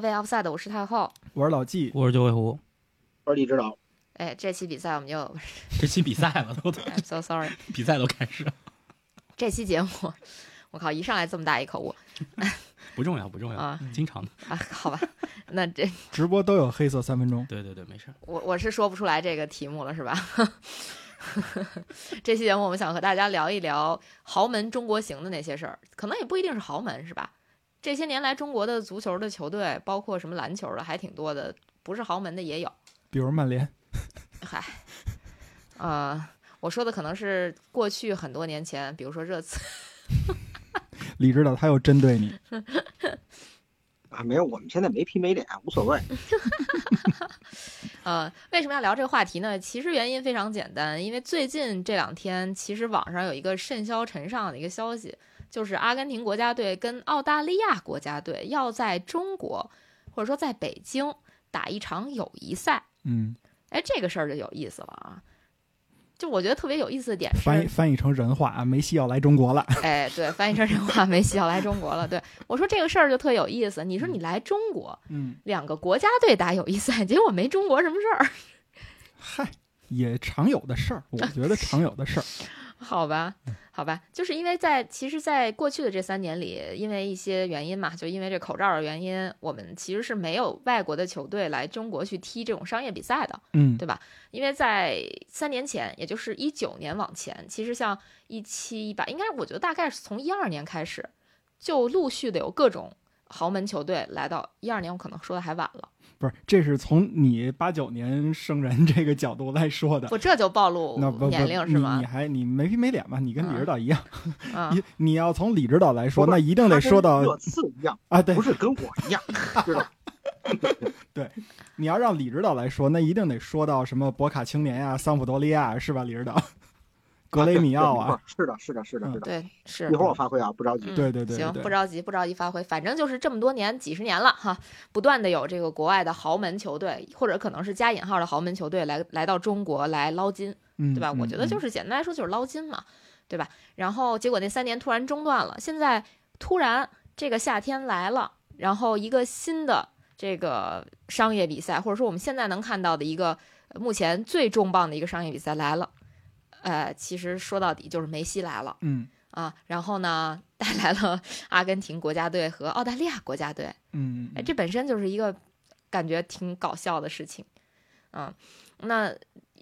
位 offside，我是太后。我是老纪，我是九尾狐。我是李指导。哎，这期比赛我们就 这期比赛了，都，I'm so sorry，比赛都开始了。这期节目，我靠，一上来这么大一口误，不重要，不重要啊，经常的啊，好吧，那这直播都有黑色三分钟。对对对，没事。我我是说不出来这个题目了，是吧？这期节目我们想和大家聊一聊豪门中国行的那些事儿，可能也不一定是豪门，是吧？这些年来，中国的足球的球队，包括什么篮球的，还挺多的，不是豪门的也有，比如曼联。嗨，呃，我说的可能是过去很多年前，比如说热刺。李指导他又针对你 啊？没有，我们现在没皮没脸，无所谓。呃，为什么要聊这个话题呢？其实原因非常简单，因为最近这两天，其实网上有一个甚嚣尘上的一个消息。就是阿根廷国家队跟澳大利亚国家队要在中国，或者说在北京打一场友谊赛。嗯，哎，这个事儿就有意思了啊！就我觉得特别有意思的点是，翻译翻译成人话啊，梅西要来中国了。哎，对，翻译成人话，梅西要来中国了。对我说这个事儿就特有意思。你说你来中国，嗯，两个国家队打友谊赛，结果没中国什么事儿。嗨，也常有的事儿，我觉得常有的事儿。好吧，好吧，就是因为在其实，在过去的这三年里，因为一些原因嘛，就因为这口罩的原因，我们其实是没有外国的球队来中国去踢这种商业比赛的，嗯，对吧？因为在三年前，也就是一九年往前，其实像一七、一八，应该我觉得大概是从一二年开始，就陆续的有各种豪门球队来到一二年，我可能说的还晚了。不是，这是从你八九年生人这个角度来说的。我，这就暴露年龄是吗？你还你没皮没脸吧？你跟李指导一样。你你要从李指导来说，那一定得说到热刺一样啊，对，不是跟我一样，知道？对，你要让李指导来说，那一定得说到什么博卡青年呀、桑普多利亚是吧？李指导。格雷米奥啊，是的，是的，是的，是的，对，是。一会儿我发挥啊，不着急。对对对，行，不着急，不着急发挥，反正就是这么多年，几十年了哈，不断的有这个国外的豪门球队，或者可能是加引号的豪门球队来来到中国来捞金，对吧？我觉得就是简单来说就是捞金嘛，对吧？然后结果那三年突然中断了，现在突然这个夏天来了，然后一个新的这个商业比赛，或者说我们现在能看到的一个目前最重磅的一个商业比赛来了。呃，其实说到底就是梅西来了，嗯啊，然后呢，带来了 阿根廷国家队和澳大利亚国家队，嗯，哎，这本身就是一个感觉挺搞笑的事情，嗯，那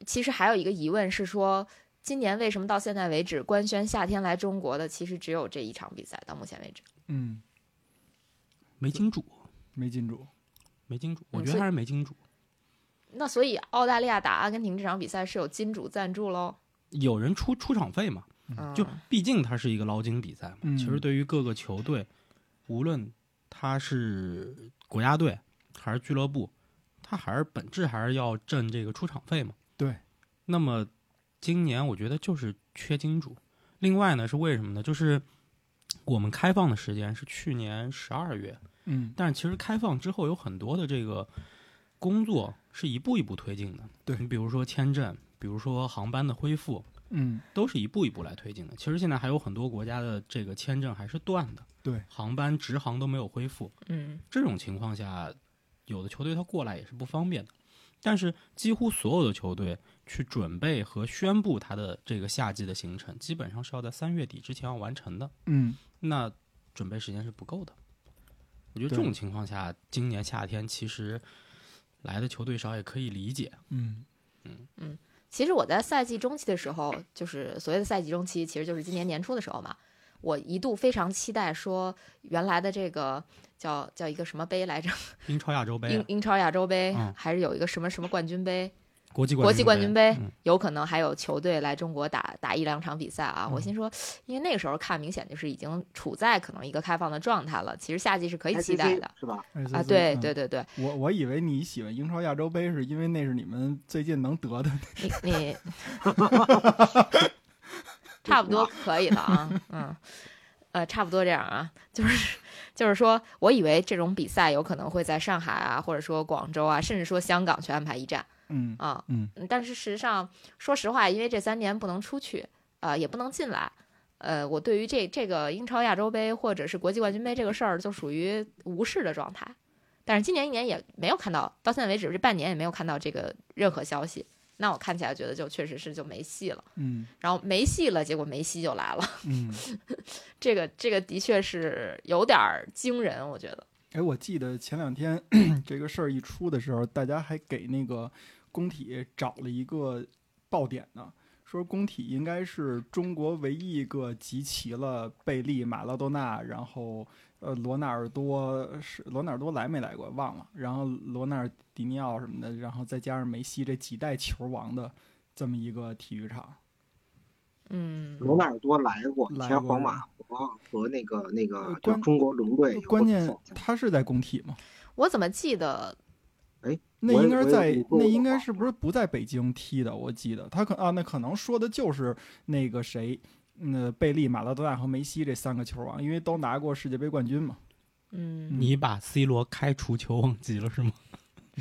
其实还有一个疑问是说，今年为什么到现在为止官宣夏天来中国的其实只有这一场比赛？到目前为止，嗯，没金主，没金主，没金主，我觉得还是没金主。那所以澳大利亚打阿根廷这场比赛是有金主赞助喽？有人出出场费嘛？就毕竟它是一个捞金比赛嘛。其实对于各个球队，无论他是国家队还是俱乐部，他还是本质还是要挣这个出场费嘛。对。那么今年我觉得就是缺金主。另外呢，是为什么呢？就是我们开放的时间是去年十二月，嗯，但是其实开放之后有很多的这个工作是一步一步推进的。对你比如说签证。比如说航班的恢复，嗯，都是一步一步来推进的。其实现在还有很多国家的这个签证还是断的，对，航班直航都没有恢复。嗯，这种情况下，有的球队他过来也是不方便的。但是几乎所有的球队去准备和宣布他的这个夏季的行程，基本上是要在三月底之前要完成的。嗯，那准备时间是不够的。我觉得这种情况下，今年夏天其实来的球队少也可以理解。嗯嗯嗯。其实我在赛季中期的时候，就是所谓的赛季中期，其实就是今年年初的时候嘛。我一度非常期待说，原来的这个叫叫一个什么杯来着？英超亚洲杯。英英超亚洲杯，还是有一个什么什么冠军杯？国际国际冠军杯有可能还有球队来中国打打一两场比赛啊！我心说，因为那个时候看明显就是已经处在可能一个开放的状态了。其实夏季是可以期待的，是吧？啊，对对对对。我我以为你喜欢英超亚洲杯，是因为那是你们最近能得的。你你，差不多可以了啊，嗯，呃，差不多这样啊，就是就是说，我以为这种比赛有可能会在上海啊，或者说广州啊，甚至说香港去安排一站。嗯啊嗯，但是事实上，说实话，因为这三年不能出去，呃，也不能进来，呃，我对于这这个英超亚洲杯或者是国际冠军杯这个事儿，就属于无视的状态。但是今年一年也没有看到，到现在为止这半年也没有看到这个任何消息。那我看起来觉得就确实是就没戏了，嗯，然后没戏了，结果梅西就来了，嗯，这个这个的确是有点惊人，我觉得。哎，我记得前两天 这个事儿一出的时候，大家还给那个工体找了一个爆点呢，说工体应该是中国唯一一个集齐了贝利、马拉多纳，然后。呃，罗纳尔多是罗纳尔多来没来过？忘了。然后罗纳尔迪尼奥什么的，然后再加上梅西这几代球王的这么一个体育场。嗯，罗纳尔多来过，来前皇马和和那个那个叫中国龙队。关键他是在工体吗？我怎么记得？哎，那应该在那应该是不是不在北京踢的？我记得他可啊，那可能说的就是那个谁。那贝利、马拉多纳和梅西这三个球王，因为都拿过世界杯冠军嘛。嗯，你把 C 罗开除球王级了是吗？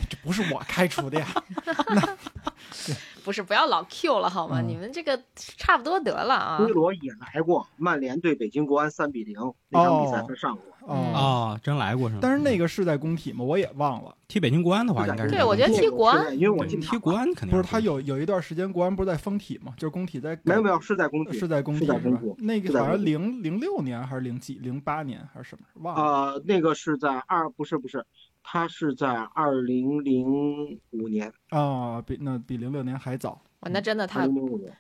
这不是我开除的呀。那不是，不要老 Q 了好吗？你们这个差不多得了啊。C 罗也来过，曼联对北京国安三比零那场比赛他上过。哦，真来过是吗？但是那个是在工体吗？我也忘了。踢北京国安的话，应该是对，我觉得踢国安，因为我踢国安肯定不是他有有一段时间国安不是在封体吗？就是工体在没有没有是在工体是在工体是吧？那个好像零零六年还是零几零八年还是什么忘了？呃，那个是在二不是不是，他是在二零零五年啊，比那比零六年还早。哇，那真的太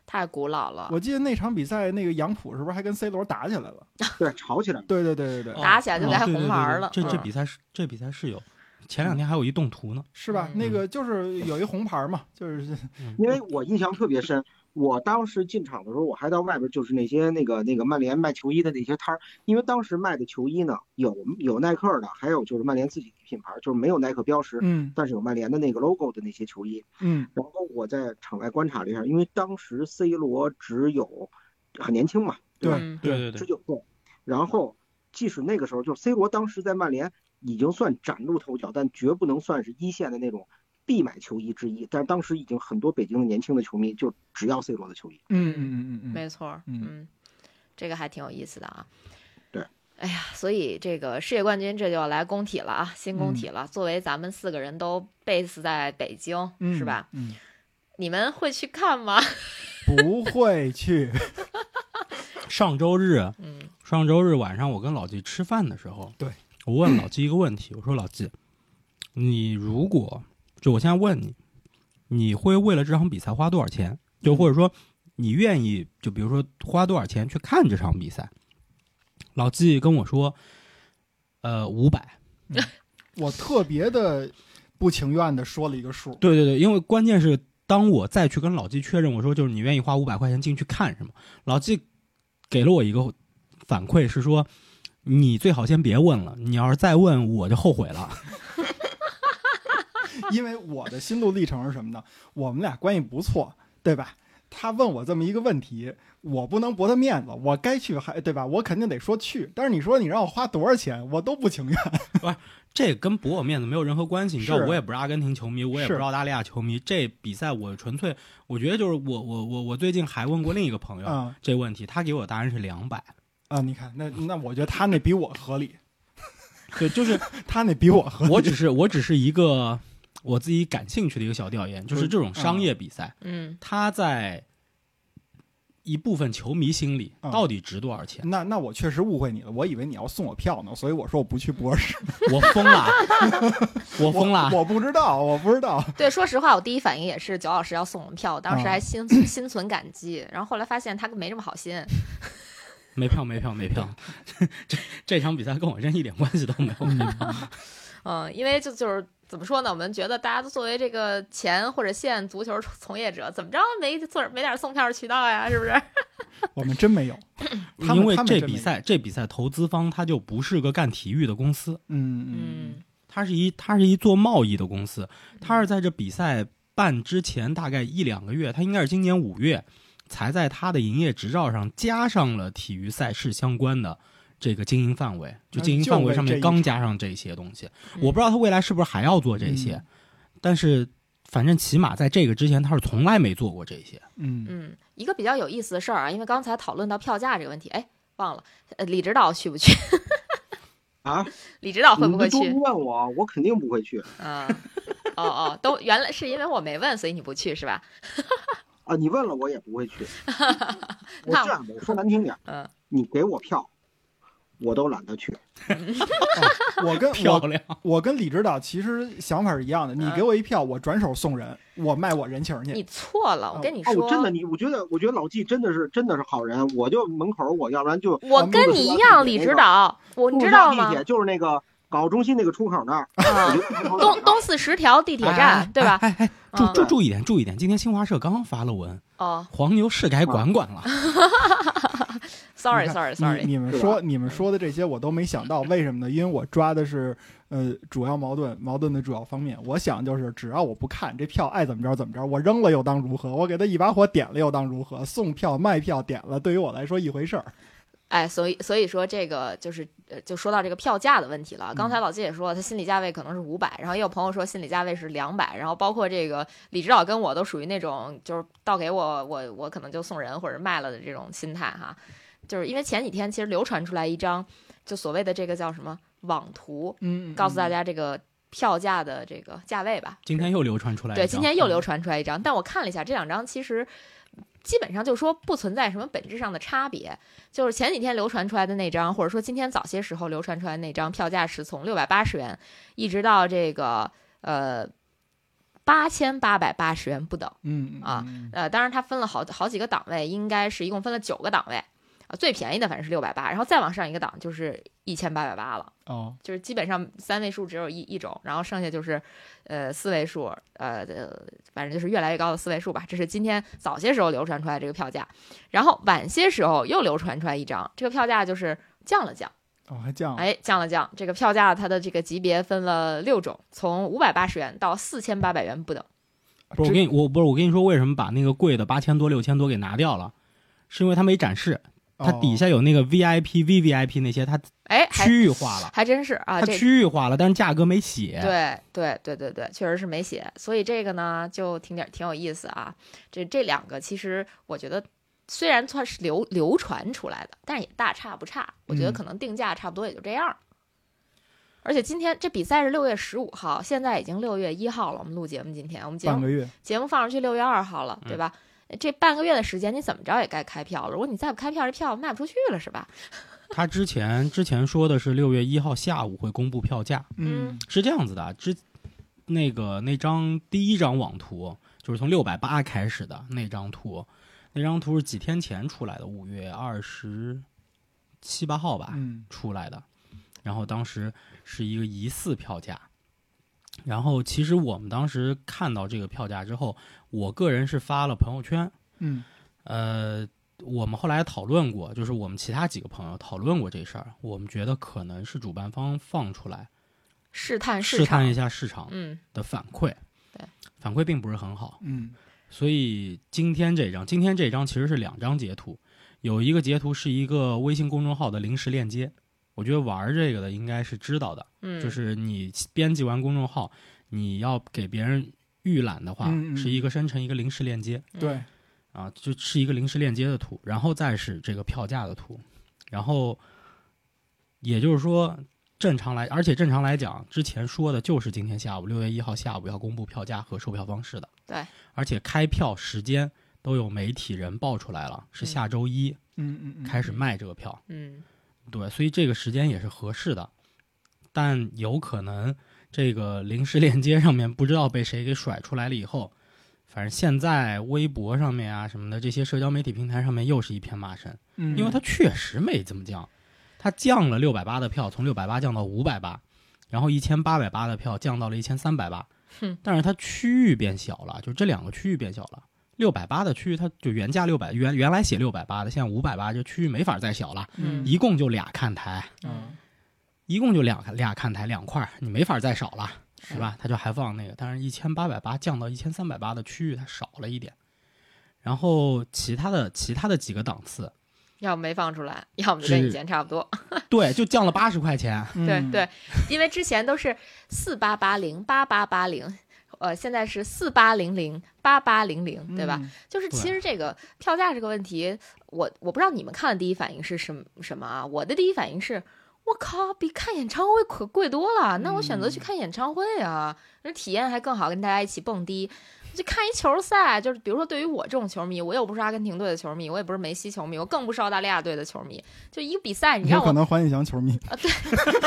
太古老了。我记得那场比赛，那个杨浦是不是还跟 C 罗打起来了？对，吵起来了。对对对对对，打起来就该红牌了。这这比赛是这比赛是有，前两天还有一动图呢，是吧？那个就是有一红牌嘛，就是因为我印象特别深。我当时进场的时候，我还到外边，就是那些那个那个曼联卖球衣的那些摊儿，因为当时卖的球衣呢，有有耐克的，还有就是曼联自己的品牌，就是没有耐克标识，嗯，但是有曼联的那个 logo 的那些球衣，嗯，然后我在场外观察了一下，因为当时 C 罗只有很年轻嘛，对吧？对对对，十九岁，然后即使那个时候，就 C 罗当时在曼联已经算崭露头角，但绝不能算是一线的那种。必买球衣之一，但是当时已经很多北京的年轻的球迷就只要 C 罗的球衣。嗯嗯嗯嗯，没错，嗯，这个还挺有意思的啊。对，哎呀，所以这个世界冠军这就要来工体了啊，新工体了。作为咱们四个人都 base 在北京，是吧？嗯，你们会去看吗？不会去。上周日，嗯，上周日晚上我跟老季吃饭的时候，对我问老季一个问题，我说老季。你如果就我现在问你，你会为了这场比赛花多少钱？就或者说，你愿意就比如说花多少钱去看这场比赛？老季跟我说，呃，五百。我特别的不情愿的说了一个数。对对对，因为关键是当我再去跟老季确认，我说就是你愿意花五百块钱进去看是吗？老季给了我一个反馈是说，你最好先别问了，你要是再问我就后悔了。因为我的心路历程是什么呢？我们俩关系不错，对吧？他问我这么一个问题，我不能驳他面子，我该去还对吧？我肯定得说去。但是你说你让我花多少钱，我都不情愿。不是，这跟驳我面子没有任何关系。你知道，我也不是阿根廷球迷，我也不是澳大利亚球迷。这比赛我纯粹，我觉得就是我我我我最近还问过另一个朋友这问题，他给我答案是两百啊。你看，那那我觉得他那比我合理。对，就是他那比我合理。我只是我只是一个。我自己感兴趣的一个小调研，就是这种商业比赛，嗯，它在一部分球迷心里到底值多少钱？那那我确实误会你了，我以为你要送我票呢，所以我说我不去博士，我疯了，我疯了，我不知道，我不知道。对，说实话，我第一反应也是九老师要送我们票，当时还心心存感激，然后后来发现他没这么好心，没票，没票，没票，这这场比赛跟我真一点关系都没有，没票。嗯，因为就就是怎么说呢？我们觉得大家都作为这个前或者现足球从业者，怎么着没做没点送票的渠道呀？是不是？我们真没有，因为这比赛这比赛投资方他就不是个干体育的公司，嗯嗯，他是一他是一做贸易的公司，他是在这比赛办之前大概一两个月，他应该是今年五月才在他的营业执照上加上了体育赛事相关的。这个经营范围，就经营范围上面刚加上这些东西，我不知道他未来是不是还要做这些，但是反正起码在这个之前，他是从来没做过这些。嗯嗯，一个比较有意思的事儿啊，因为刚才讨论到票价这个问题，哎，忘了，呃，李指导去不去？啊，李指导会不会去？问我，我肯定不会去。啊，哦哦，都原来是因为我没问，所以你不去是吧？啊，你问了我也不会去。我那这样的，我说难听点，嗯，你给我票，我都懒得去。我跟 我漂亮，我跟李指导其实想法是一样的，你嗯给我一票，我转手送人，我卖我人情去。你错了，我跟你哦，说，我真的你，我觉得我觉得老纪真的是真的是好人，我就门口我要不然就我跟你一样，李指导，我你知道吗地？铁就是那个港澳中心那个出口那儿，东东四十条地铁哎站，对吧？哎哎，注嗯注注意点，注意点，今天新华社刚刚发了文，哦黄牛是该管管了。，sorry sorry 你 sorry，你们说你们说的这些我都没想到，为什么呢？因为我抓的是呃主要矛盾，矛盾的主要方面。我想就是只要我不看这票爱怎么着怎么着，我扔了又当如何？我给他一把火点了又当如何？送票卖票点了，对于我来说一回事儿。哎，所以所以说这个就是呃，就说到这个票价的问题了。刚才老季也说了，他心理价位可能是五百，然后也有朋友说心理价位是两百，然后包括这个李指导跟我都属于那种就是倒给我我我可能就送人或者卖了的这种心态哈。就是因为前几天其实流传出来一张就所谓的这个叫什么网图，嗯，告诉大家这个票价的这个价位吧。今天又流传出来一对，今天又流传出来一张，但我看了一下这两张，其实基本上就说不存在什么本质上的差别。就是前几天流传出来的那张，或者说今天早些时候流传出来的那张，票价是从六百八十元一直到这个呃八千八百八十元不等。嗯嗯啊嗯呃，当然它分了好好几个档位，应该是一共分了九个档位。啊，最便宜的反正是六百八，然后再往上一个档就是一千八百八了。哦，就是基本上三位数只有一一种，然后剩下就是，呃，四位数，呃，呃反正就是越来越高的四位数吧。这是今天早些时候流传出来这个票价，然后晚些时候又流传出来一张，这个票价就是降了降，哦还降了，哎，降了降。这个票价它的这个级别分了六种，从五百八十元到四千八百元不等。不是我跟你我不是我跟你说为什么把那个贵的八千多六千多给拿掉了，是因为它没展示，它底下有那个 VIP、VVIP 那些，它哎，区域化了，还真是啊，它区域化了，但是价格没写。对对对对对，确实是没写，所以这个呢就挺点挺有意思啊。这这两个其实我觉得虽然算是流流传出来的，但是也大差不差。我觉得嗯可能定价差不多也就这样。而且今天这比赛是六月十五号，现在已经六月一号了。我们录节目今天，我们节目节目放上去六月二号了，对吧？这半个月的时间，你怎么着也该开票了。如果你再不开票，这票卖不出去了，是吧？他之前之前说的是六月一号下午会公布票价，嗯是这样子的啊，之那个那张第一张网图就是从六百八开始的那张图，那张图是几天前出来的，五月二十七八号吧，嗯出来的，然后当时是一个疑似票价，然后其实我们当时看到这个票价之后，我个人是发了朋友圈，嗯。呃，我们后来讨论过，就是我们其他几个朋友讨论过这事儿，我们觉得可能是主办方放出来试探市场试探一下市场嗯的反馈，对，反馈并不是很好，嗯。所以今天这张，今天这张其实是两张截图，有一个截图是一个微信公众号的临时链接，我觉得玩这个的应该是知道的，嗯，就是你编辑完公众号，你要给别人预览的话，嗯嗯是一个生成一个临时链接，对，啊，就是一个临时链接的图，然后再是这个票价的图，然后也就是说，正常来，而且正常来讲，之前说的就是今天下午六月一号下午要公布票价和售票方式的，对，而且开票时间都有媒体人报出来了，是下周一嗯嗯嗯，开始卖这个票，嗯对，所以这个时间也是合适的，但有可能这个临时链接上面不知道被谁给甩出来了以后。反正现在微博上面啊什么的这些社交媒体平台上面又是一片骂声，嗯，因为它确实没怎么降，它降了六百八的票，从六百八降到五百八，然后一千八百八的票降到了一千三百八哼，但是它区域变小了，就这两个区域变小了。六百八的区域，它就原价六百，原原来写六百八的，现在五百八，就区域没法再小了，嗯一共就俩看台，嗯一共就两俩看台两块儿，你没法再少了，是吧？它就还放那个，但是一千八百八降到一千三百八的区域，它少了一点。然后其他的其他的几个档次，要么没放出来，要么就跟以前差不多。对，就降了八十块钱。嗯对对，因为之前都是四八八零、八八八零，呃，现在是四八零零、八八零零，对吧？嗯？就是其实这个票价这个问题，我我不知道你们看的第一反应是什么什么啊？我的第一反应是，我靠，比看演唱会可贵多了。那我选择去看演唱会啊，那体验还更好，跟大家一起蹦迪。就看一球赛，就是比如说，对于我这种球迷，我又不是阿根廷队的球迷，我也不是梅西球迷，我更不是澳大利亚队的球迷。就一个比赛，你让我可能黄健翔球迷啊？对，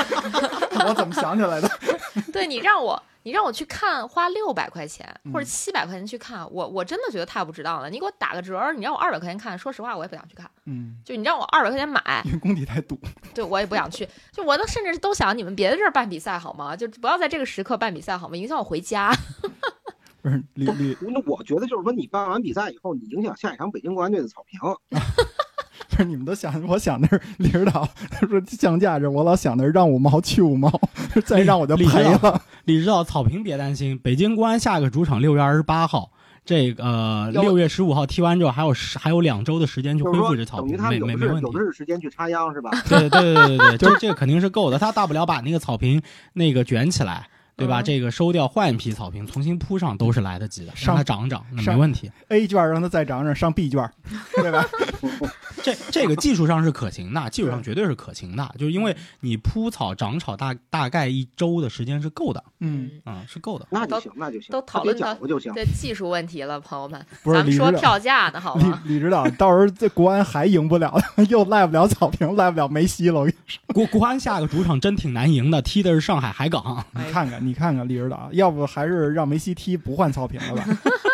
我怎么想起来的？对你让我。你让我去看，花六百块钱或者七百块钱去看，我我真的觉得太不值当了。你给我打个折，你让我二百块钱看，说实话我也不想去看。嗯，就你让我二百块钱买，因为工体太堵。对，我也不想去。就我都甚至都想你们别的地儿办比赛好吗？就不要在这个时刻办比赛好吗？影响我回家。不是李李，那我觉得就是说，你办完比赛以后，你影响下一场北京国安队的草坪。不是你们都想，我想的是李指导，他说降价这，我老想的是让五毛去五毛，再让我就赔了。李指导，草坪别担心，北京国安下个主场六月二十八号，这个六月十五号踢完之后，还有十还有两周的时间去恢复这草坪，没没没问题。有的是时间去插秧是吧？对对对对对，就是这个肯定是够的，他大不了把那个草坪那个卷起来。对吧？这个收掉，换一批草坪，重新铺上都是来得及的，让它长长，那没问题。A 卷让它再长长，上 B 卷，对吧？这 这个技术上是可行的，技术上绝对是可行的，就是因为你铺草长草大大概一周的时间是够的，嗯啊是够的，那就行，那就行，都讨论到就行。这技术问题了，朋友们，咱们说票价呢，好吗？李李指导，到时候这国安还赢不了，又赖不了草坪，赖不了梅西了。我跟你说，国国安下个主场真挺难赢的，踢的是上海海港，你看看。你看看李指导，要不还是让梅西踢不换草坪了吧？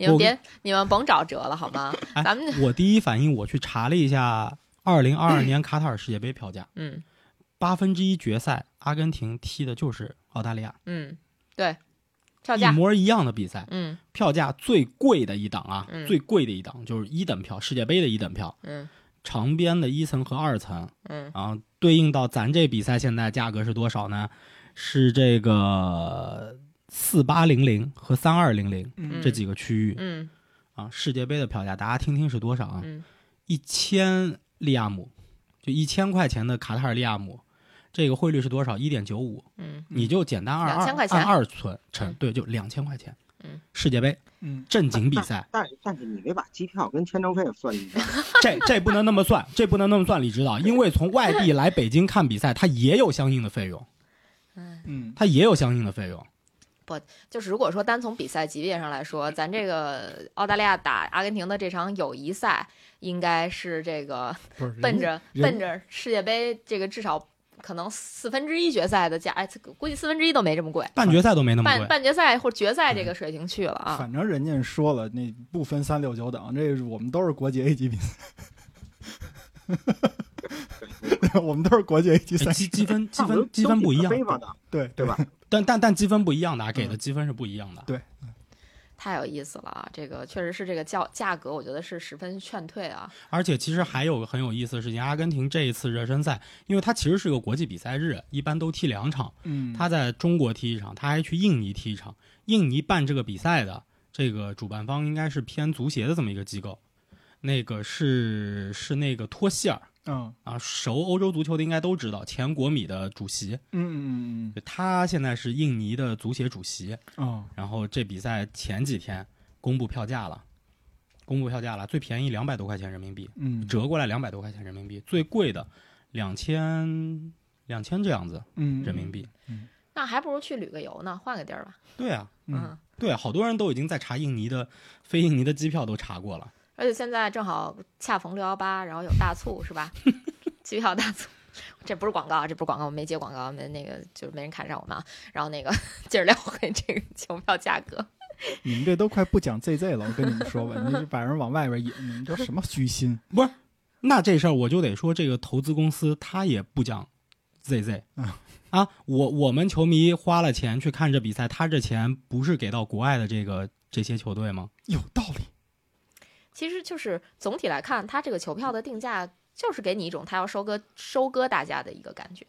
你们别，你们甭找辙了好吗？咱们我第一反应，我去查了一下二零二二年卡塔尔世界杯票价，嗯，八分之一决赛，阿根廷踢的就是澳大利亚，嗯，对，票价一模一样的比赛，嗯，票价最贵的一档啊，嗯，最贵的一档就是一等票，世界杯的一等票，嗯。长边的一层和二层，嗯，然后，对应到咱这比赛现在价格是多少呢？是这个四八零零和三二零零这几个区域，嗯，啊，世界杯的票价大家听听是多少啊？嗯，一千利亚姆，就一千块钱的卡塔尔利亚姆，这个汇率是多少？一点九五，嗯，你就简单二二按二存乘，对，就两千块钱。嗯，世界杯，嗯，正经比赛，但是但是你没把机票跟签证费算进去，这这不能那么算，这不能那么算，李指导，因为从外地来北京看比赛，它也有相应的费用，嗯，它也有相应的费用。不，就是如果说单从比赛级别上来说，咱这个澳大利亚打阿根廷的这场友谊赛，应该是这个 奔着奔着世界杯这个至少。可能四分之一决赛的价，哎，估计四分之一都没这么贵，半决赛都没那么贵，半半决赛或决赛这个水平去了啊。反正人家说了，那不分三六九等，这我们都是国际 A 级比赛，我们都是国际 A 级赛，积积分积分积分不一样，对对吧？但但但积分不一样的，给的积分是不一样的，对。太有意思了啊！这个确实是这个价价格，我觉得是十分劝退啊。而且其实还有个很有意思的事情，阿根廷这一次热身赛，因为它其实是个国际比赛日，一般都踢两场。嗯，他在中国踢一场，他还去印尼踢一场。印尼办这个比赛的这个主办方应该是偏足协的这么一个机构，那个是是那个托希尔。嗯啊，熟欧洲足球的应该都知道，前国米的主席，嗯嗯嗯，他现在是印尼的足协主席。嗯，然后这比赛前几天公布票价了，公布票价了，最便宜两百多块钱人民币，嗯，折过来两百多块钱人民币，最贵的两千两千这样子，嗯，人民币，嗯，那还不如去旅个游呢，换个地儿吧。对啊，嗯，对，好多人都已经在查印尼的飞印尼的机票都查过了。而且现在正好恰逢六幺八，然后有大促是吧？机票大促，这不是广告，这不是广告，我没接广告，没那个就是没人看上我们。然后那个接着聊回这个球票价格。你们这都快不讲 ZZ 了，我跟你们说吧，你把人往外边引，你们这什么居心？不是，那这事儿我就得说，这个投资公司他也不讲 ZZ 啊啊！我我们球迷花了钱去看这比赛，他这钱不是给到国外的这个这些球队吗？有道理。其实就是总体来看，它这个球票的定价就是给你一种它要收割收割大家的一个感觉，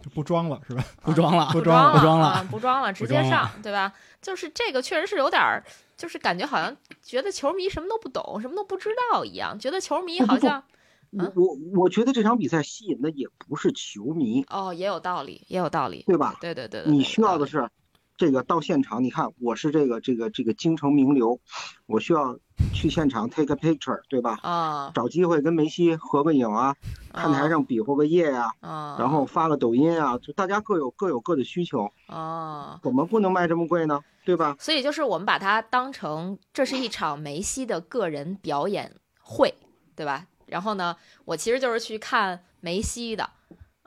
就不装了是吧？不装了，不装了，不装了，不装了，直接上，对吧？就是这个确实是有点儿，就是感觉好像觉得球迷什么都不懂，什么都不知道一样，觉得球迷好像，我我我觉得这场比赛吸引的也不是球迷哦，也有道理，也有道理，对吧？对对对，你需要的是这个到现场，你看我是这个这个这个京城名流，我需要去现场 take a picture，对吧？啊，找机会跟梅西合个影啊，看台上比划个耶呀，啊，然后发个抖音啊，就大家各有各有各的需求啊，怎么不能卖这么贵呢，对吧？所以就是我们把它当成这是一场梅西的个人表演会，对吧？然后呢，我其实就是去看梅西的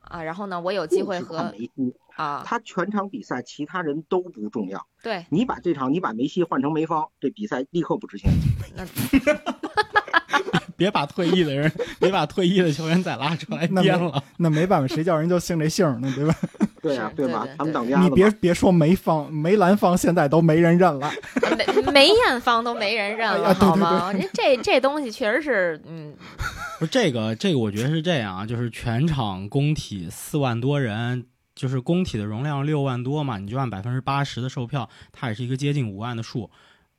啊，然后呢，我有机会和梅西。啊，他全场比赛其他人都不重要。对你把这场你把梅西换成梅方，这比赛立刻不值钱。别把退役的人，别把退役的球员再拉出来编了。那没办法，谁叫人就姓这姓呢，对吧？对呀，对吧？他们当家你别别说梅方、梅兰芳，现在都没人认了。梅梅艳芳都没人认了，好吗？这这这东西确实是，嗯，不是这个这个，我觉得是这样啊，就是全场工体四万多人。就是工体的容量六万多嘛，你就按百分之八十的售票，它也是一个接近五万的数。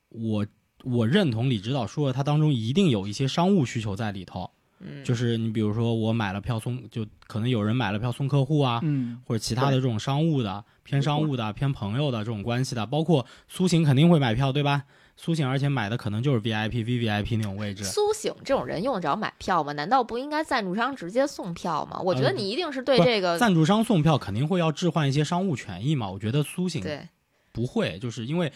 我我认同李指导说的，它当中一定有一些商务需求在里头。嗯，就是你比如说我买了票送，就可能有人买了票送客户啊，嗯，或者其他的这种商务的、偏商务的、偏朋友的这种关系的，包括苏醒肯定会买票，对吧？苏醒，而且买的可能就是 VIP、VVIP 那种位置。苏醒这种人用得着买票吗？难道不应该赞助商直接送票吗？我觉得你一定是对这个赞助商送票肯定会要置换一些商务权益嘛。我觉得苏醒对不会，就是因为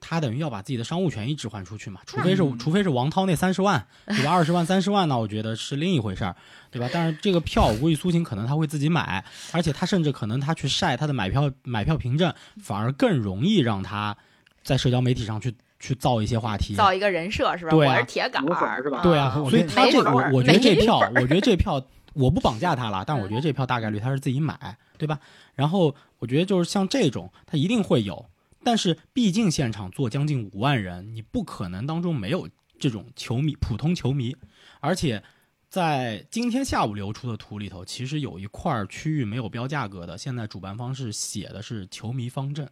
他等于要把自己的商务权益置换出去嘛。除非是除非是王涛那三十万，对吧？二十万、三十万呢，我觉得是另一回事儿，对吧？但是这个票，我估计苏醒可能他会自己买，而且他甚至可能他去晒他的买票买票凭证，反而更容易让他在社交媒体上去。去造一些话题，造一个人设是吧？我是铁杆儿是吧？对啊，所以他这我我觉得这票，我觉得这票我不绑架他了，但我觉得这票大概率他是自己买，对吧？然后我觉得就是像这种，他一定会有，但是毕竟现场坐将近五万人，你不可能当中没有这种球迷，普通球迷。而且在今天下午流出的图里头，其实有一块区域没有标价格的，现在主办方是写的是球迷方阵。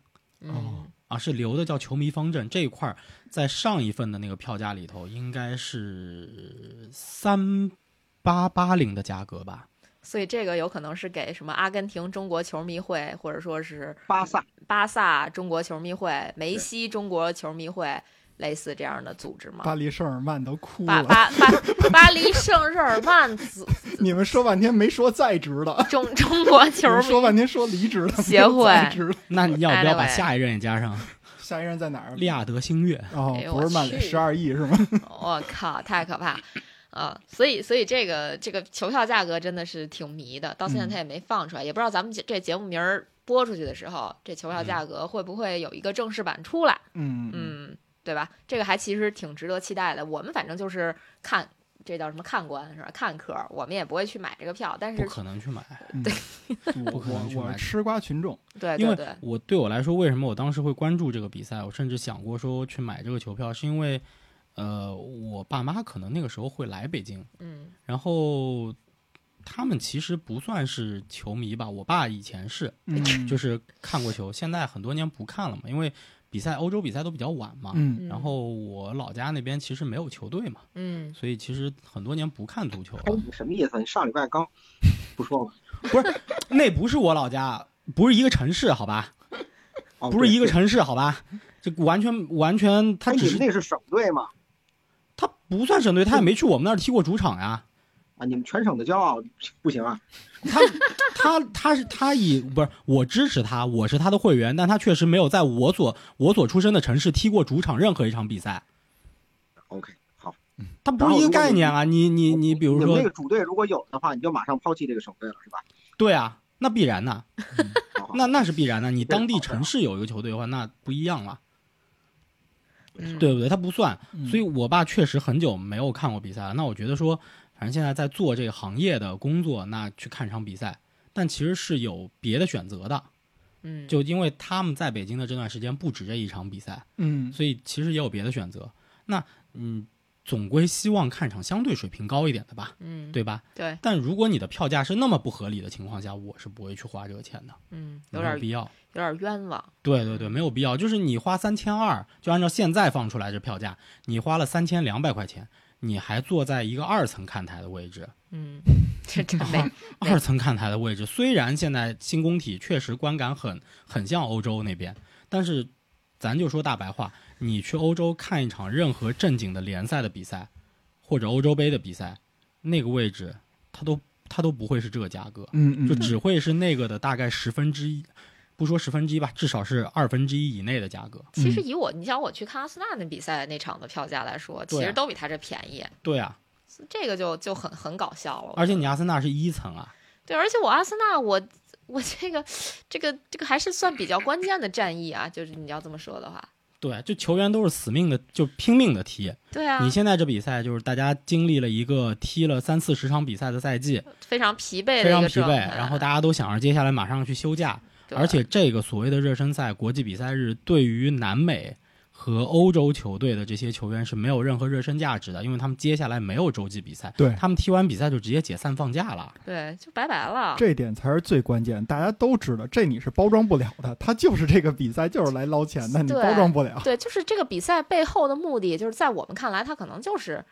哦。啊，是留的叫球迷方阵这一块，在上一份的那个票价里头应该是三八八零的价格吧？所以这个有可能是给什么阿根廷中国球迷会，或者说是巴萨巴萨中国球迷会、梅西中国球迷会。类似这样的组织吗？巴黎圣日耳曼都哭了。巴巴巴巴黎圣日耳曼，你们说半天没说在职的中 中国球迷，说半天说离职的协会。那你要不要把下一任也加上？下一任在哪儿？利亚德星月哦，不是曼联十二亿是吗？我靠，太可怕啊！所以，所以这个这个球票价格真的是挺迷的，到现在他也没放出来，也不知道咱们这节目名儿播出去的时候，这球票价格会不会有一个正式版出来？嗯嗯。对吧？这个还其实挺值得期待的。我们反正就是看，这叫什么看官是吧？看客，我们也不会去买这个票。但是不可能去买，对，不可能去买。吃瓜群众，对，因为我对我来说，为什么我当时会关注这个比赛？我甚至想过说去买这个球票，是因为，呃，我爸妈可能那个时候会来北京，嗯，然后他们其实不算是球迷吧。我爸以前是，就是看过球，现在很多年不看了嘛，因为。比赛欧洲比赛都比较晚嘛，嗯，然后我老家那边其实没有球队嘛，嗯，所以其实很多年不看足球了。你什么意思？你上礼拜刚不说了？不是，那不是我老家，不是一个城市，好吧？不是一个城市，好吧？这完全完全，他只是那是省队嘛？他不算省队，他也没去我们那儿踢过主场呀。啊，你们全省的骄傲不行啊！他他他是他以不是我支持他，我是他的会员，但他确实没有在我所我所出生的城市踢过主场任何一场比赛。OK，好，他不是一个概念啊！你你你，比如说那个主队如果有的话，你就马上抛弃这个省队了，是吧？对啊，那必然的，那那是必然的。你当地城市有一个球队的话，那不一样了，对不对？他不算。所以我爸确实很久没有看过比赛了。那我觉得说。反正现在在做这个行业的工作，那去看场比赛，但其实是有别的选择的，嗯，就因为他们在北京的这段时间不止这一场比赛，嗯，所以其实也有别的选择。那嗯，总归希望看场相对水平高一点的吧，嗯，对吧？对。但如果你的票价是那么不合理的情况下，我是不会去花这个钱的，嗯，有点必要，有点冤枉。对对对，没有必要。就是你花三千二，就按照现在放出来这票价，你花了三千两百块钱。你还坐在一个二层看台的位置，嗯，这真的 二层看台的位置。虽然现在新工体确实观感很很像欧洲那边，但是咱就说大白话，你去欧洲看一场任何正经的联赛的比赛，或者欧洲杯的比赛，那个位置它都它都不会是这个价格，嗯嗯，就只会是那个的大概十分之一。不说十分之一吧，至少是二分之一以内的价格。其实以我，你想我去看阿森纳那比赛那场的票价来说，其实都比他这便宜。对啊，这个就就很很搞笑了。而且你阿森纳是一层啊。对，而且我阿森纳，我我这个这个这个还是算比较关键的战役啊，就是你要这么说的话。对，就球员都是死命的，就拼命的踢。对啊。你现在这比赛就是大家经历了一个踢了三四十场比赛的赛季，非常疲惫，非常疲惫，然后大家都想着接下来马上去休假。而且这个所谓的热身赛、国际比赛日，对于南美和欧洲球队的这些球员是没有任何热身价值的，因为他们接下来没有洲际比赛，对他们踢完比赛就直接解散放假了，对，就拜拜了。这点才是最关键，大家都知道，这你是包装不了的，他就是这个比赛就是来捞钱的，你包装不了。对，就是这个比赛背后的目的，就是在我们看来，他可能就是，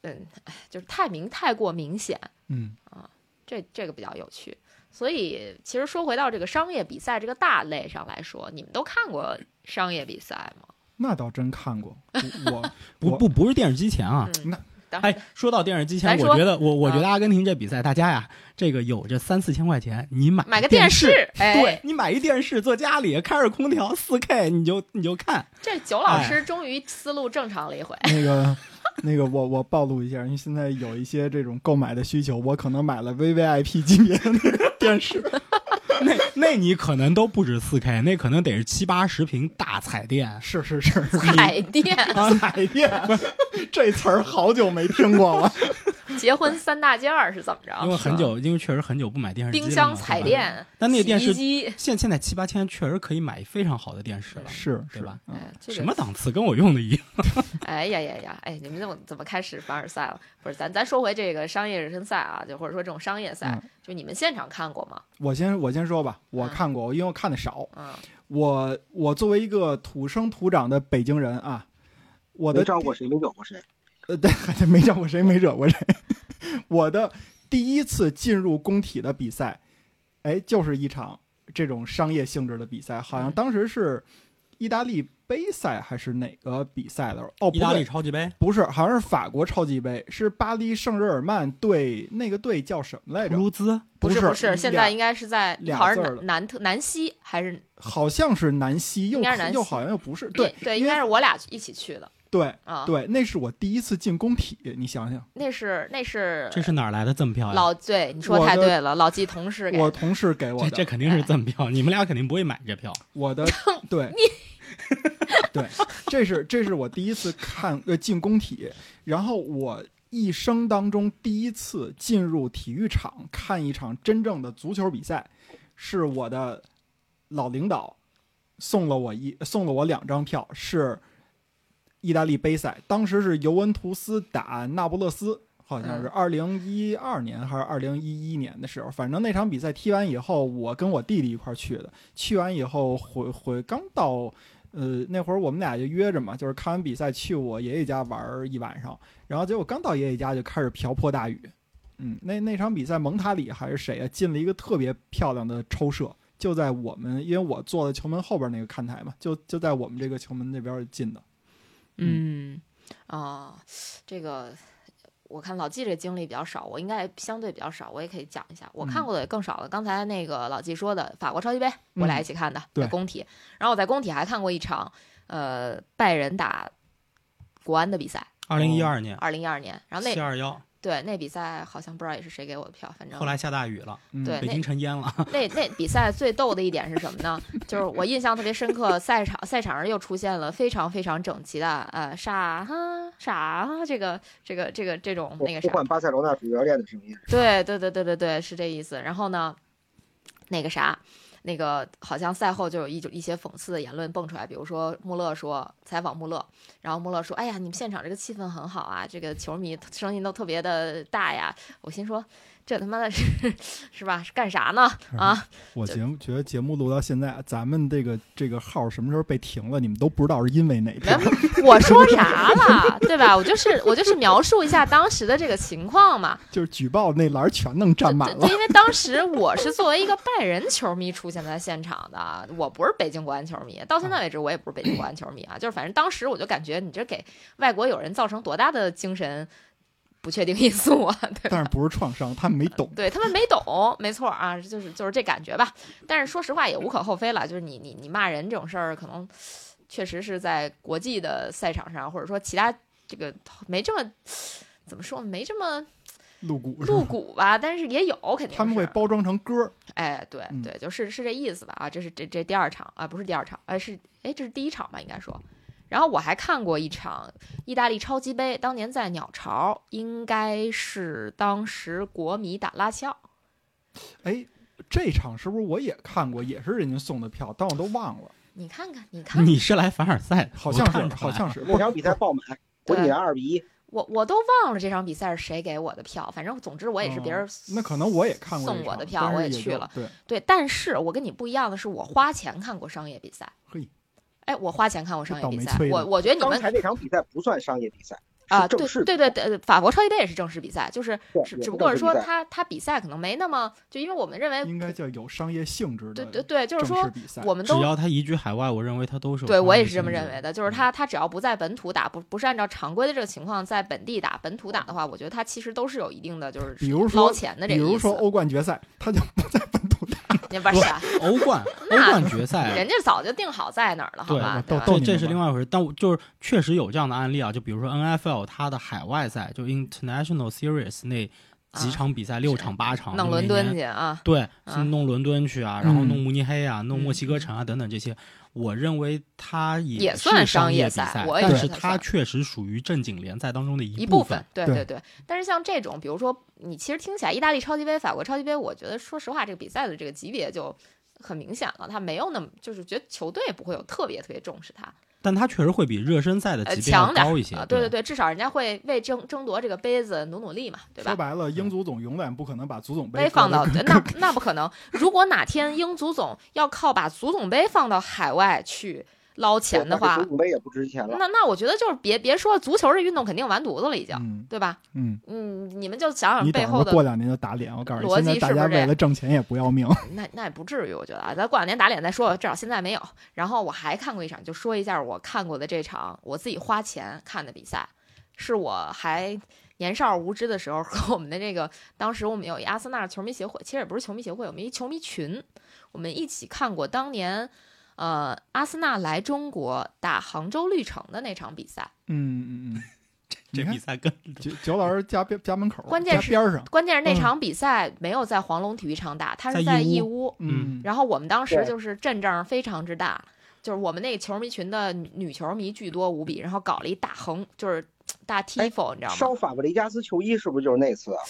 嗯，就是太明太过明显，嗯啊，这这个比较有趣。所以，其实说回到这个商业比赛这个大类上来说，你们都看过商业比赛吗？那倒真看过，我 不不不是电视机前啊。那哎，说到电视机前，我觉得我我觉得阿根廷这比赛，大家呀，这个有这三四千块钱，你买买个电视，对你买一电视，坐家里开着空调，四 K，你就你就看。这九老师终于思路正常了一回。那个。那个我我暴露一下，因为现在有一些这种购买的需求，我可能买了 VVIP 级别的那个电视，那那你可能都不止四 K，那可能得是七八十平大彩电。是是是，彩电，彩电，这词儿好久没听过了。结婚三大件儿是怎么着？因为很久，因为确实很久不买电视机冰箱、彩电，但那个电视机现现在七八千确实可以买非常好的电视了，是是吧？什么档次？跟我用的一样。哎呀呀呀！哎，你们怎么怎么开始凡尔赛了？不是，咱咱说回这个商业热身赛啊，就或者说这种商业赛，就你们现场看过吗？我先我先说吧，我看过，因为我看的少。嗯，我我作为一个土生土长的北京人啊，我的招过谁没惹过谁？呃，对，没招过谁没惹过谁。我的第一次进入工体的比赛，哎，就是一场这种商业性质的比赛，好像当时是意大利杯赛还是哪个比赛的？哦，意大利超级杯不是，好像是法国超级杯，是巴黎圣日耳曼对那个队叫什么来着？图卢兹？不是，不是，现在应该是在俩字南南特南西还是？好像是南西，又又好像又不是，对对，应该是我俩一起去的。对啊，对，那是我第一次进工体，你想想，那是那是这是哪来的赠票呀？老对你说太对了，老季同事给 我同事给我的，这肯定是赠票，你们俩肯定不会买这票。我的 对，对，这是这是我第一次看呃进工体，然后我一生当中第一次进入体育场看一场真正的足球比赛，是我的老领导送了我一送了我两张票，是。意大利杯赛，当时是尤文图斯打那不勒斯，好像是二零一二年还是二零一一年的时候。反正那场比赛踢完以后，我跟我弟弟一块去的。去完以后回回刚到，呃，那会儿我们俩就约着嘛，就是看完比赛去我爷爷家玩一晚上。然后结果刚到爷爷家就开始瓢泼大雨。嗯，那那场比赛蒙塔里还是谁啊？进了一个特别漂亮的抽射，就在我们因为我坐在球门后边那个看台嘛，就就在我们这个球门那边进的。嗯，啊，这个我看老纪这经历比较少，我应该相对比较少，我也可以讲一下。我看过的也更少了。刚才那个老纪说的法国超级杯，我俩一起看的，在工体。然后我在工体还看过一场，呃，拜仁打国安的比赛，二零一二年，二零一二年。然后那七二幺。对，那比赛好像不知道也是谁给我的票，反正后来下大雨了，对，北京成淹了。那那比赛最逗的一点是什么呢？就是我印象特别深刻，赛场赛场上又出现了非常非常整齐的呃傻哈傻哈这个这个这个这种那个啥，换巴塞罗那主教练的声音。对对对对对对，是这意思。然后呢，那个啥。那个好像赛后就有一种一些讽刺的言论蹦出来，比如说穆勒说采访穆勒，然后穆勒说：“哎呀，你们现场这个气氛很好啊，这个球迷声音都特别的大呀。”我心说，这他妈的是是吧？是干啥呢？啊！我节目觉得节目录到现在，咱们这个这个号什么时候被停了，你们都不知道是因为哪天。我说啥了，对吧？我就是我就是描述一下当时的这个情况嘛。就是举报那栏全能占满了。因为当时我是作为一个拜仁球迷出现在现场的，我不是北京国安球迷，到现在为止我也不是北京国安球迷啊。就是反正当时我就感觉你这给外国友人造成多大的精神。不确定因素啊，对，但是不是创伤，他们没懂，对他们没懂，没错啊，就是就是这感觉吧。但是说实话也无可厚非了，就是你你你骂人这种事儿，可能确实是在国际的赛场上，或者说其他这个没这么怎么说，没这么露骨露骨吧。但是也有肯定他们会包装成歌，哎，对对，就是是这意思吧啊。这是这这第二场啊，不是第二场，哎是哎这是第一场吧，应该说。然后我还看过一场意大利超级杯，当年在鸟巢，应该是当时国米打拉齐奥。哎，这场是不是我也看过？也是人家送的票，但我都忘了。你看看，你看，你是来凡尔赛？好像是，好像是。那场比赛爆满，国米二比一。我我都忘了这场比赛是谁给我的票，反正总之我也是别人。那可能我也看过送我的票，我也去了。对对，但是我跟你不一样的是，我花钱看过商业比赛。嘿。哎，我花钱看过商业比赛，我我觉得你们刚才那场比赛不算商业比赛啊，对对对对，法国超级杯也是正式比赛，就是只只不过是说他他比赛可能没那么，就因为我们认为应该叫有商业性质的，对对对，就是说我们都只要他移居海外，我认为他都是对我也是这么认为的，就是他他只要不在本土打，不不是按照常规的这个情况在本地打本土打的话，我觉得他其实都是有一定的就是比如说捞钱的这个比如说欧冠决赛，他就不在本不是欧冠，欧冠决赛，人家早就定好在哪儿了，好吧？对，这是另外一回事。但就是确实有这样的案例啊，就比如说 N F L 它的海外赛，就 International Series 那几场比赛，六场八场，弄伦敦去啊？对，弄伦敦去啊，然后弄慕尼黑啊，弄墨西哥城啊等等这些。我认为它也算商业比赛，但是它确实属于正经联赛当中的一部分。对对对。但是像这种，比如说你其实听起来，意大利超级杯、法国超级杯，我觉得说实话，这个比赛的这个级别就很明显了，它没有那么就是觉得球队不会有特别特别重视它。但他确实会比热身赛的级别要高一些，对对对，至少人家会为争争夺这个杯子努努力嘛，对吧？说白了，英足总永远不可能把足总杯放到 那那不可能。如果哪天英足总要靠把足总杯放到海外去。捞钱的话，足杯也不值钱了。那那我觉得就是别别说足球这运动肯定完犊子了，已经，对吧？嗯嗯，你们就想想背后的。过两年就打脸，我告诉你，逻辑大家为了挣钱也不要命。那那也不至于，我觉得啊，咱过两年打脸再说，至少现在没有。然后我还看过一场，就说一下我看过的这场我自己花钱看的比赛，是我还年少无知的时候 和我们的这个当时我们有一阿森纳球迷协会，其实也不是球迷协会，我们一球迷群，我们一起看过当年。呃，阿森纳来中国打杭州绿城的那场比赛，嗯嗯嗯，这比赛跟九九老师家边家门口，关键是边上，关键是那场比赛没有在黄龙体育场打，他是在义乌，嗯，然后我们当时就是阵仗非常之大，就是我们那个球迷群的女球迷巨多无比，然后搞了一大横，就是大 tifo，你知道吗？烧法布雷加斯球衣是不是就是那次啊？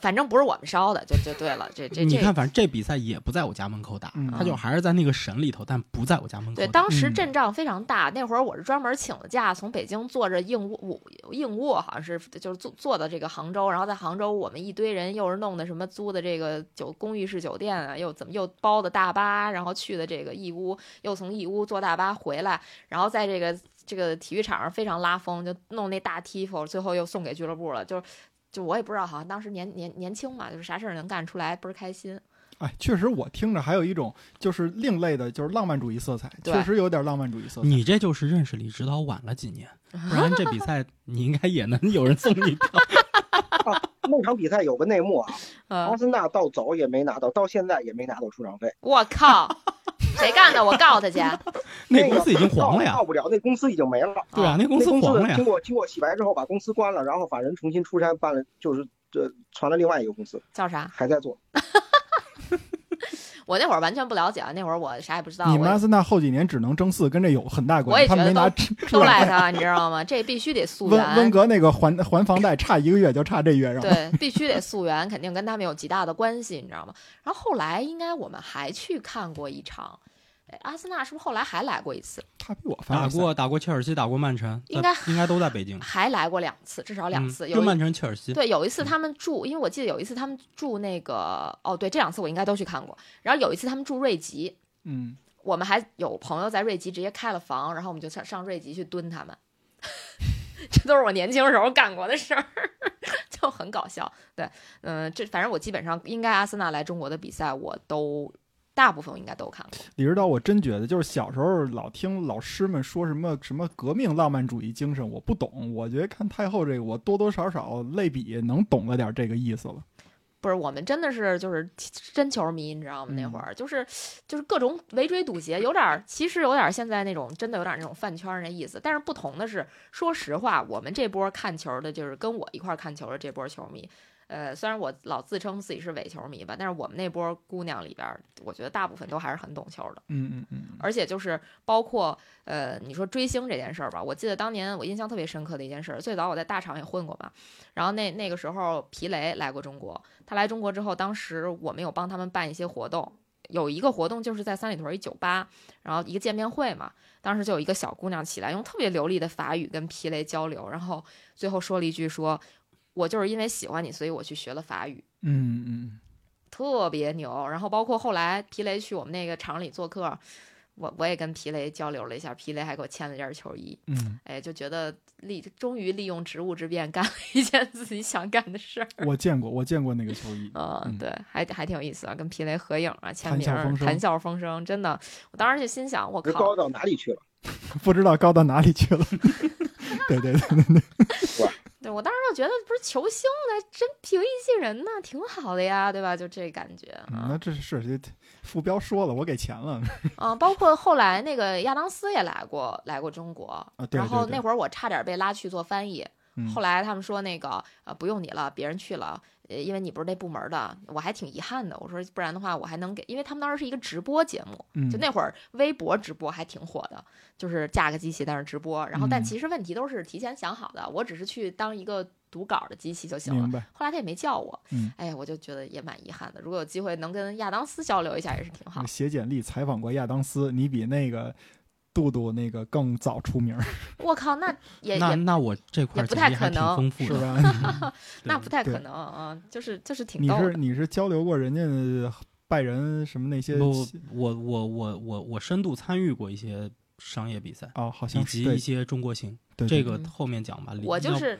反正不是我们烧的，就就对了。这这你看，反正这比赛也不在我家门口打，他就还是在那个省里头，但不在我家门口。对，当时阵仗非常大。那会儿我是专门请了假，从北京坐着硬卧，硬卧好像是就是坐坐到这个杭州，然后在杭州我们一堆人又是弄的什么租的这个酒公寓式酒店啊，又怎么又包的大巴，然后去的这个义乌，又从义乌坐大巴回来，然后在这个这个体育场上非常拉风，就弄那大 Tifo，最后又送给俱乐部了，就。就我也不知道，好像当时年年年轻嘛，就是啥事儿能干出来，倍儿开心。哎，确实，我听着还有一种就是另类的，就是浪漫主义色彩，确实有点浪漫主义色彩。你这就是认识李指导晚了几年，不然这比赛你应该也能有人送你票。那场比赛有个内幕啊，阿森纳到走也没拿到，到现在也没拿到出场费。我靠！谁干的？我告他去。那公司已经黄了呀！告不了，那公司已经没了。对啊，那公司黄了呀。经过经过洗白之后，把公司关了，然后法人重新出山办了，就是这传了另外一个公司，叫啥？还在做。我那会儿完全不了解，那会儿我啥也不知道。你们阿森纳后几年只能争四，跟这有很大关系。他没拿都赖他，你知道吗？这必须得溯源。温温格那个还还房贷差一个月，就差这月，对，必须得溯源，肯定跟他们有极大的关系，你知道吗？然后后来应该我们还去看过一场。阿森纳是不是后来还来过一次？他比我打过打过切尔西，打过曼城，应该应该都在北京，还来过两次，至少两次。就曼城、切尔西。对，有一次他们住，因为我记得有一次他们住那个，哦，对，这两次我应该都去看过。然后有一次他们住瑞吉，嗯，我们还有朋友在瑞吉直接开了房，然后我们就上上瑞吉去蹲他们。这都是我年轻时候干过的事儿，就很搞笑。对，嗯，这反正我基本上应该阿森纳来中国的比赛我都。大部分应该都看过。李指导，我真觉得就是小时候老听老师们说什么什么革命浪漫主义精神，我不懂。我觉得看太后这个，我多多少少类比能懂了点这个意思了。不是，我们真的是就是真球迷，你知道吗？那会儿就是就是各种围追堵截，有点其实有点现在那种真的有点那种饭圈那意思。但是不同的是，说实话，我们这波看球的，就是跟我一块看球的这波球迷。呃，虽然我老自称自己是伪球迷吧，但是我们那波姑娘里边，我觉得大部分都还是很懂球的。嗯嗯嗯。而且就是包括呃，你说追星这件事儿吧，我记得当年我印象特别深刻的一件事，最早我在大厂也混过嘛。然后那那个时候皮雷来过中国，他来中国之后，当时我们有帮他们办一些活动，有一个活动就是在三里屯一酒吧，然后一个见面会嘛。当时就有一个小姑娘起来，用特别流利的法语跟皮雷交流，然后最后说了一句说。我就是因为喜欢你，所以我去学了法语。嗯嗯，特别牛。然后包括后来皮雷去我们那个厂里做客，我我也跟皮雷交流了一下，皮雷还给我签了件球衣。嗯，哎，就觉得利终于利用职务之便干了一件自己想干的事儿。我见过，我见过那个球衣。嗯，对，还还挺有意思啊，跟皮雷合影啊，签名，谈笑风生，真的。我当时就心想，我靠，高到哪里去了？不知道高到哪里去了。对对对对对。对，我当时就觉得不是球星呢，真平易近人呢，挺好的呀，对吧？就这感觉。那这是这副标说了，我给钱了。啊，包括后来那个亚当斯也来过，来过中国。然后那会儿我差点被拉去做翻译，后来他们说那个呃不用你了，别人去了。呃，因为你不是那部门的，我还挺遗憾的。我说，不然的话，我还能给，因为他们当时是一个直播节目，就那会儿微博直播还挺火的，就是架个机器在那直播。然后，但其实问题都是提前想好的，我只是去当一个读稿的机器就行了。后来他也没叫我，哎呀，我就觉得也蛮遗憾的。如果有机会能跟亚当斯交流一下，也是挺好。写简历采访过亚当斯，你比那个。杜杜那个更早出名，我靠，那也那那我这块 不太可能，丰富是吧？那不太可能啊，就是就是挺。你是你是交流过人家拜仁什么那些？不，我我我我我深度参与过一些商业比赛哦，好像以及一些中国行，这个后面讲吧。我就是。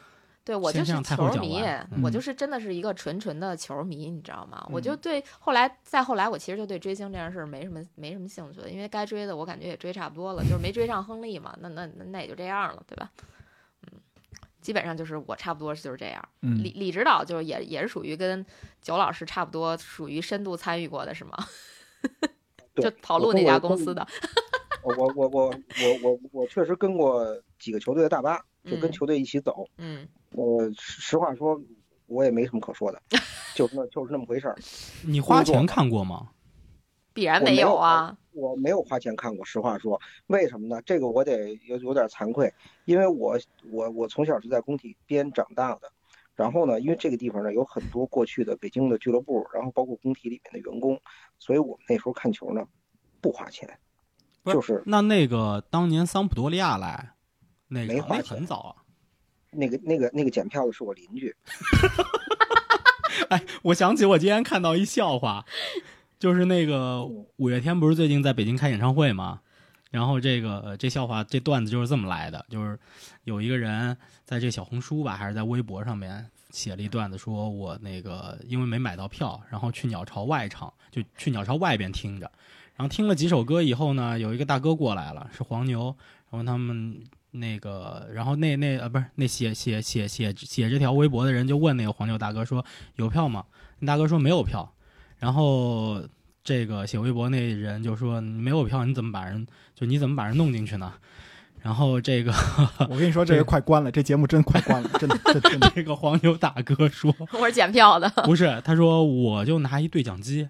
对我就是球迷，我就是真的是一个纯纯的球迷，你知道吗？我就对后来再后来，我其实就对追星这件事没什么没什么兴趣了，因为该追的我感觉也追差不多了，就是没追上亨利嘛，那那那也就这样了，对吧？嗯，基本上就是我差不多就是这样。李李指导就是也也是属于跟九老师差不多，属于深度参与过的是吗？就跑路那家公司的。我我我我我我我确实跟过几个球队的大巴，就跟球队一起走。嗯。呃，实话说，我也没什么可说的，就是那，就是那么回事儿。你花钱看过吗？必然没有啊，我没有花钱看过。实话说，为什么呢？这个我得有有点惭愧，因为我我我从小是在工体边长大的，然后呢，因为这个地方呢有很多过去的北京的俱乐部，然后包括工体里面的员工，所以我们那时候看球呢不花钱，就是那那个当年桑普多利亚来，那没花钱，很早啊。那个、那个、那个检票的是我邻居。哎，我想起我今天看到一笑话，就是那个五月天不是最近在北京开演唱会吗？然后这个这笑话这段子就是这么来的，就是有一个人在这小红书吧，还是在微博上面写了一段子，说我那个因为没买到票，然后去鸟巢外场，就去鸟巢外边听着，然后听了几首歌以后呢，有一个大哥过来了，是黄牛，然后他们。那个，然后那那呃不是那写写写写写这条微博的人就问那个黄牛大哥说有票吗？那大哥说没有票。然后这个写微博那人就说没有票，你怎么把人就你怎么把人弄进去呢？然后这个我跟你说，这 个快关了，这节目真快关了，真的。这个黄牛大哥说 我是检票的，不是，他说我就拿一对讲机，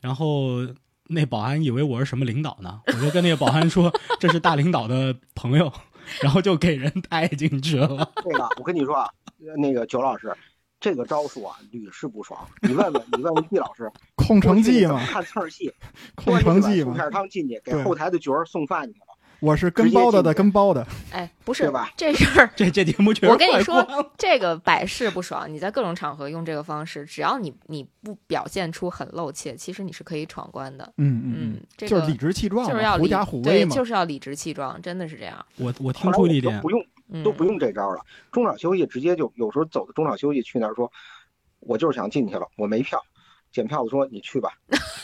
然后那保安以为我是什么领导呢，我就跟那个保安说这是大领导的朋友。然后就给人带进去了。那个，我跟你说啊，那个九老师，这个招数啊，屡试不爽。你问问，你问问毕老师，空城计嘛，看刺儿戏，空城计嘛，送片汤进去，给后台的角儿送饭去了。我是跟包的的跟包的，哎，不是吧？这事儿，这这节目确实我跟你说，这个百试不爽。你在各种场合用这个方式，只要你你不表现出很露怯，其实你是可以闯关的。嗯嗯，就是理直气壮，就是要狐假虎威嘛，就是要理直气壮，真的是这样。我我听出一点，不用都不用这招了，中场休息直接就有时候走的中场休息去那儿说，我就是想进去了，我没票。检票的说：“你去吧，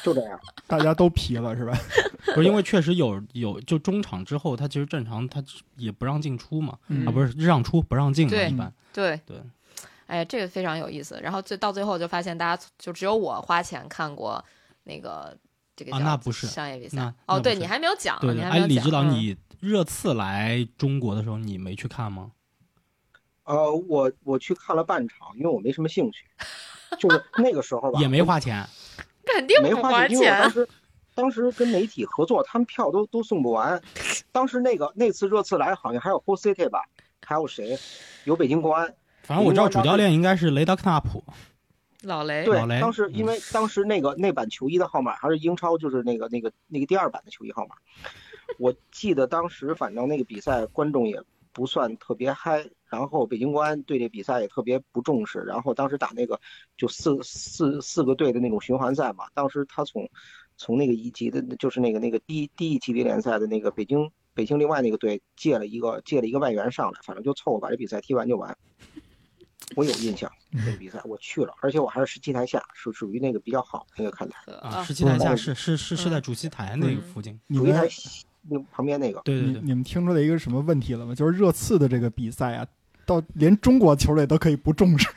就这样，大家都皮了是吧？不是因为确实有有，就中场之后，他其实正常，他也不让进出嘛，啊，不是让出不让进嘛，一般对对。哎，这个非常有意思。然后最到最后就发现，大家就只有我花钱看过那个这个啊，那不是商业比赛哦，对你还没有讲，对，哎，李指导，你热刺来中国的时候，你没去看吗？呃，我我去看了半场，因为我没什么兴趣。”就是 那个时候吧，也没花钱，肯定没花钱，因为我当时当时跟媒体合作，他们票都都送不完。当时那个那次热刺来，好像还有 Hull City 吧，还有谁？有北京国安。反正我知道主教练应该是雷德克纳普，老雷。对，老雷。当时因为当时那个那版球衣的号码还是英超，就是那个那个那个第二版的球衣号码。我记得当时反正那个比赛观众也不算特别嗨。然后北京国安对这比赛也特别不重视，然后当时打那个就四四四个队的那种循环赛嘛，当时他从从那个一级的，就是那个那个低低一级别联赛的那个北京北京另外那个队借了一个借了一个外援上来，反正就凑合把这比赛踢完就完。我有印象 这个比赛我去了，而且我还是十七台下，是属于那个比较好的那个看台啊，十七台下是是是是在主席台那个附近，主席台那旁边那个。对对对，你们听出来一个什么问题了吗？就是热刺的这个比赛啊。到连中国球队都可以不重视，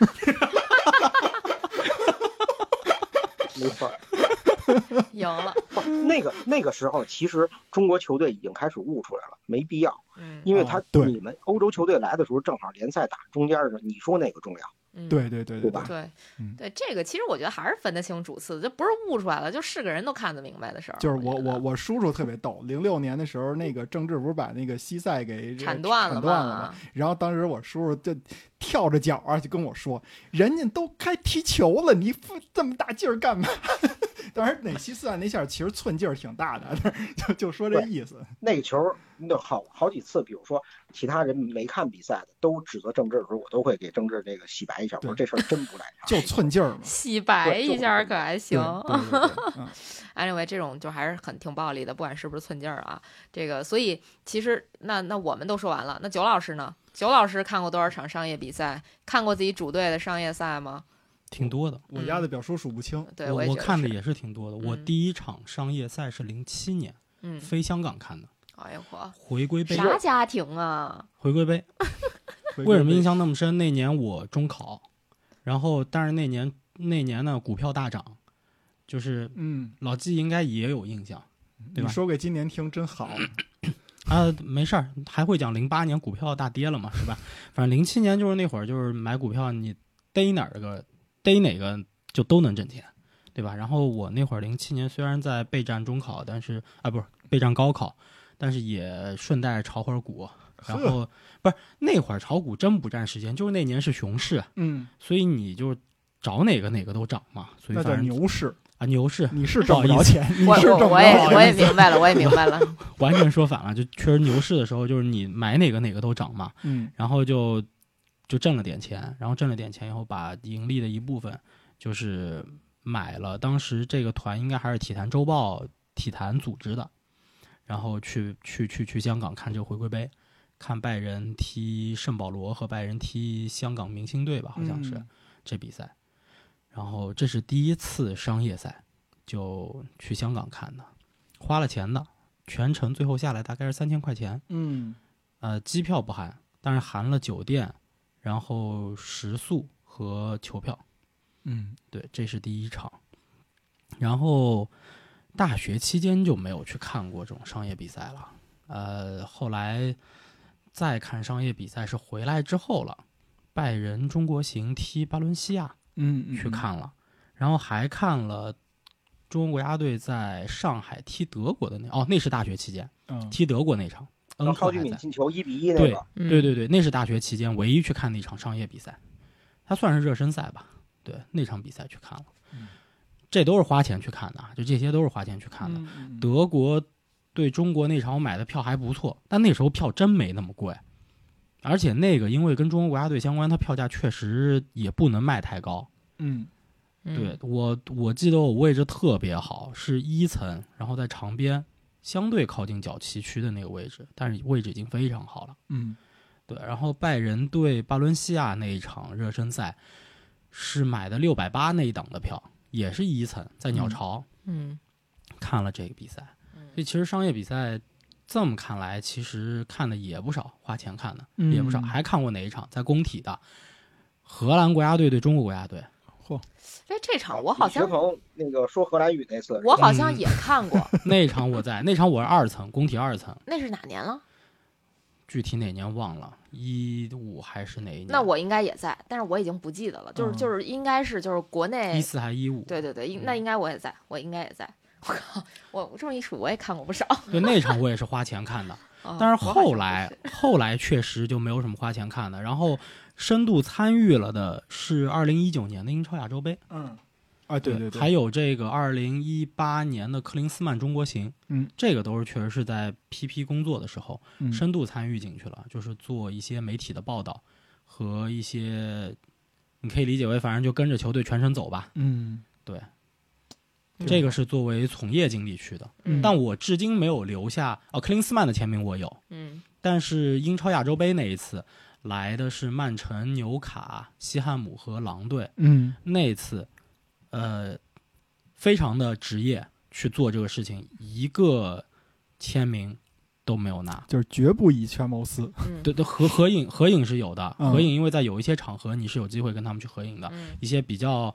没错，赢了。那个那个时候，其实中国球队已经开始悟出来了，没必要，嗯，因为他你们欧洲球队来的时候，正好联赛打中间的，你说哪个重要？对对对对吧？对，对，这个其实我觉得还是分得清主次，就不是悟出来了，就是个人都看得明白的事儿。就是我我我叔叔特别逗，零六年的时候，那个郑智不是把那个西塞给铲断了吗？然后当时我叔叔就跳着脚啊，就跟我说：“人家都开踢球了，你费这么大劲儿干嘛？” 当然，那西塞那下其实寸劲儿挺大的，就就说这意思。那个球那好好几次，比如说其他人没看比赛的都指责郑智的时候，我都会给郑智这个洗白一下，我说这事儿真不赖，就寸劲儿嘛。洗白一下可还行。Anyway，这种就还是很挺暴力的，不管是不是寸劲儿啊。这个，所以其实那那我们都说完了，那九老师呢？九老师看过多少场商业比赛？看过自己主队的商业赛吗？挺多的，我压的表叔数不清。对我我看的也是挺多的。我第一场商业赛是零七年，嗯，飞香港看的。哎呦嚯！回归杯啥家庭啊？回归杯，为什么印象那么深？那年我中考，然后但是那年那年呢股票大涨，就是嗯，老季应该也有印象，对吧？说给今年听真好。啊，没事儿，还会讲零八年股票大跌了嘛，是吧？反正零七年就是那会儿，就是买股票你逮哪儿个。逮哪个就都能挣钱，对吧？然后我那会儿零七年虽然在备战中考，但是啊不是备战高考，但是也顺带炒会儿股。然后不是那会儿炒股真不占时间，就是那年是熊市，嗯，所以你就找哪个哪个都涨嘛。所以那叫牛市啊，牛市 你是挣不着钱，我我我也我也明白了，我也明白了，完全说反了。就确实牛市的时候，就是你买哪个哪个都涨嘛。嗯，然后就。就挣了点钱，然后挣了点钱以后，把盈利的一部分就是买了。当时这个团应该还是体坛周报体坛组织的，然后去去去去香港看这个回归杯，看拜仁踢圣保罗和拜仁踢香港明星队吧，好像是这比赛。然后这是第一次商业赛，就去香港看的，花了钱的，全程最后下来大概是三千块钱。嗯，呃，机票不含，但是含了酒店。然后食宿和球票，嗯，对，这是第一场。然后大学期间就没有去看过这种商业比赛了。呃，后来再看商业比赛是回来之后了，拜仁中国行踢巴伦西亚，嗯，去看了。然后还看了中国国家队在上海踢德国的那哦，那是大学期间，踢德国那场。超级敏进球一比一那个，对对对对，那是大学期间唯一去看的一场商业比赛。它算是热身赛吧？对，那场比赛去看了，这都是花钱去看的，就这些都是花钱去看的。德国对中国那场我买的票还不错，但那时候票真没那么贵，而且那个因为跟中国国家队相关，它票价确实也不能卖太高。嗯，对我我记得我位置特别好，是一层，然后在场边，相对靠近角旗区的那个位置，但是位置已经非常好了。嗯，对，然后拜仁对巴伦西亚那一场热身赛。是买的六百八那一档的票，也是一层，在鸟巢，嗯，看了这个比赛。所以其实商业比赛这么看来，其实看的也不少，花钱看的也不少。还看过哪一场？在工体的荷兰国家队对中国国家队。嚯！哎，这场我好像那个说荷兰语那次，我好像也看过。那场我在，那场我是二层，工体二层。那是哪年了？具体哪年忘了，一五还是哪一年？那我应该也在，但是我已经不记得了。就是就是应该是就是国内一四还是一五？对对对，那应该我也在，我应该也在。我靠，我这么一数，我也看过不少。对那场我也是花钱看的，但是后来后来确实就没有什么花钱看的。然后深度参与了的是二零一九年的英超亚洲杯。嗯。啊，对对对，还有这个二零一八年的克林斯曼中国行，嗯，这个都是确实是在 PP 工作的时候深度参与进去了，就是做一些媒体的报道和一些，你可以理解为反正就跟着球队全程走吧，嗯，对，这个是作为从业经历去的，嗯。但我至今没有留下哦，克林斯曼的签名我有，嗯，但是英超亚洲杯那一次来的是曼城、纽卡、西汉姆和狼队，嗯，那次。呃，非常的职业去做这个事情，一个签名都没有拿，就是绝不以权谋私。对对，合合影合影是有的，合影因为在有一些场合你是有机会跟他们去合影的，一些比较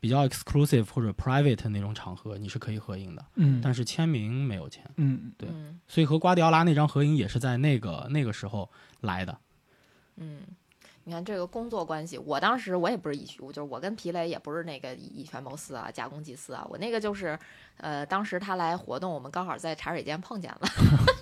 比较 exclusive 或者 private 那种场合你是可以合影的，嗯，但是签名没有签，嗯，对，所以和瓜迪奥拉那张合影也是在那个那个时候来的，嗯。你看这个工作关系，我当时我也不是以，就是我跟皮雷也不是那个以权谋私啊，假公济私啊，我那个就是，呃，当时他来活动，我们刚好在茶水间碰见了。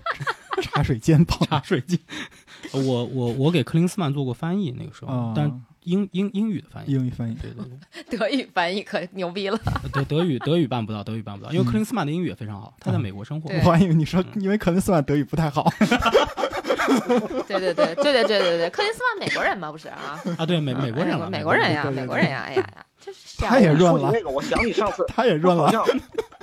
茶水间碰茶水间，我我我给克林斯曼做过翻译，那个时候，但英英英语的翻译，英语翻译，对对对，德语翻译可牛逼了。德德语德语办不到，德语办不到，因为克林斯曼的英语也非常好，他在美国生活。我还以为你说因为克林斯曼德语不太好。对对对对对对对对，克林斯曼美国人吗？不是啊啊，对美美国人，美国人呀，美国人呀，哎呀呀，就是他也润了。那个，我想起上次 他也润了，好像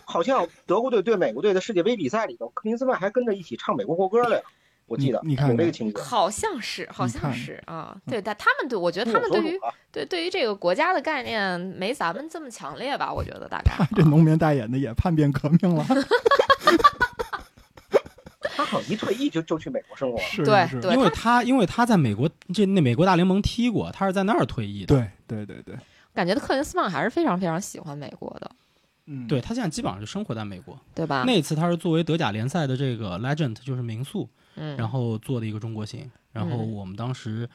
好像德国队对美国队的世界杯比赛里头，克林斯曼还跟着一起唱美国国歌来了。我记得你看有这个情节，好像是，好像是啊。对，但他们对，我觉得他们对于对对于这个国家的概念没咱们这么强烈吧？我觉得大概这农民大眼的也叛变革命了。他好像一退役就就去美国生活了，对对，因为他因为他在美国这那美国大联盟踢过，他是在那儿退役的。对对对对，感觉克林斯曼还是非常非常喜欢美国的。嗯，对他现在基本上就生活在美国，对吧？那次他是作为德甲联赛的这个 legend，就是名宿。嗯，然后做的一个中国行，然后我们当时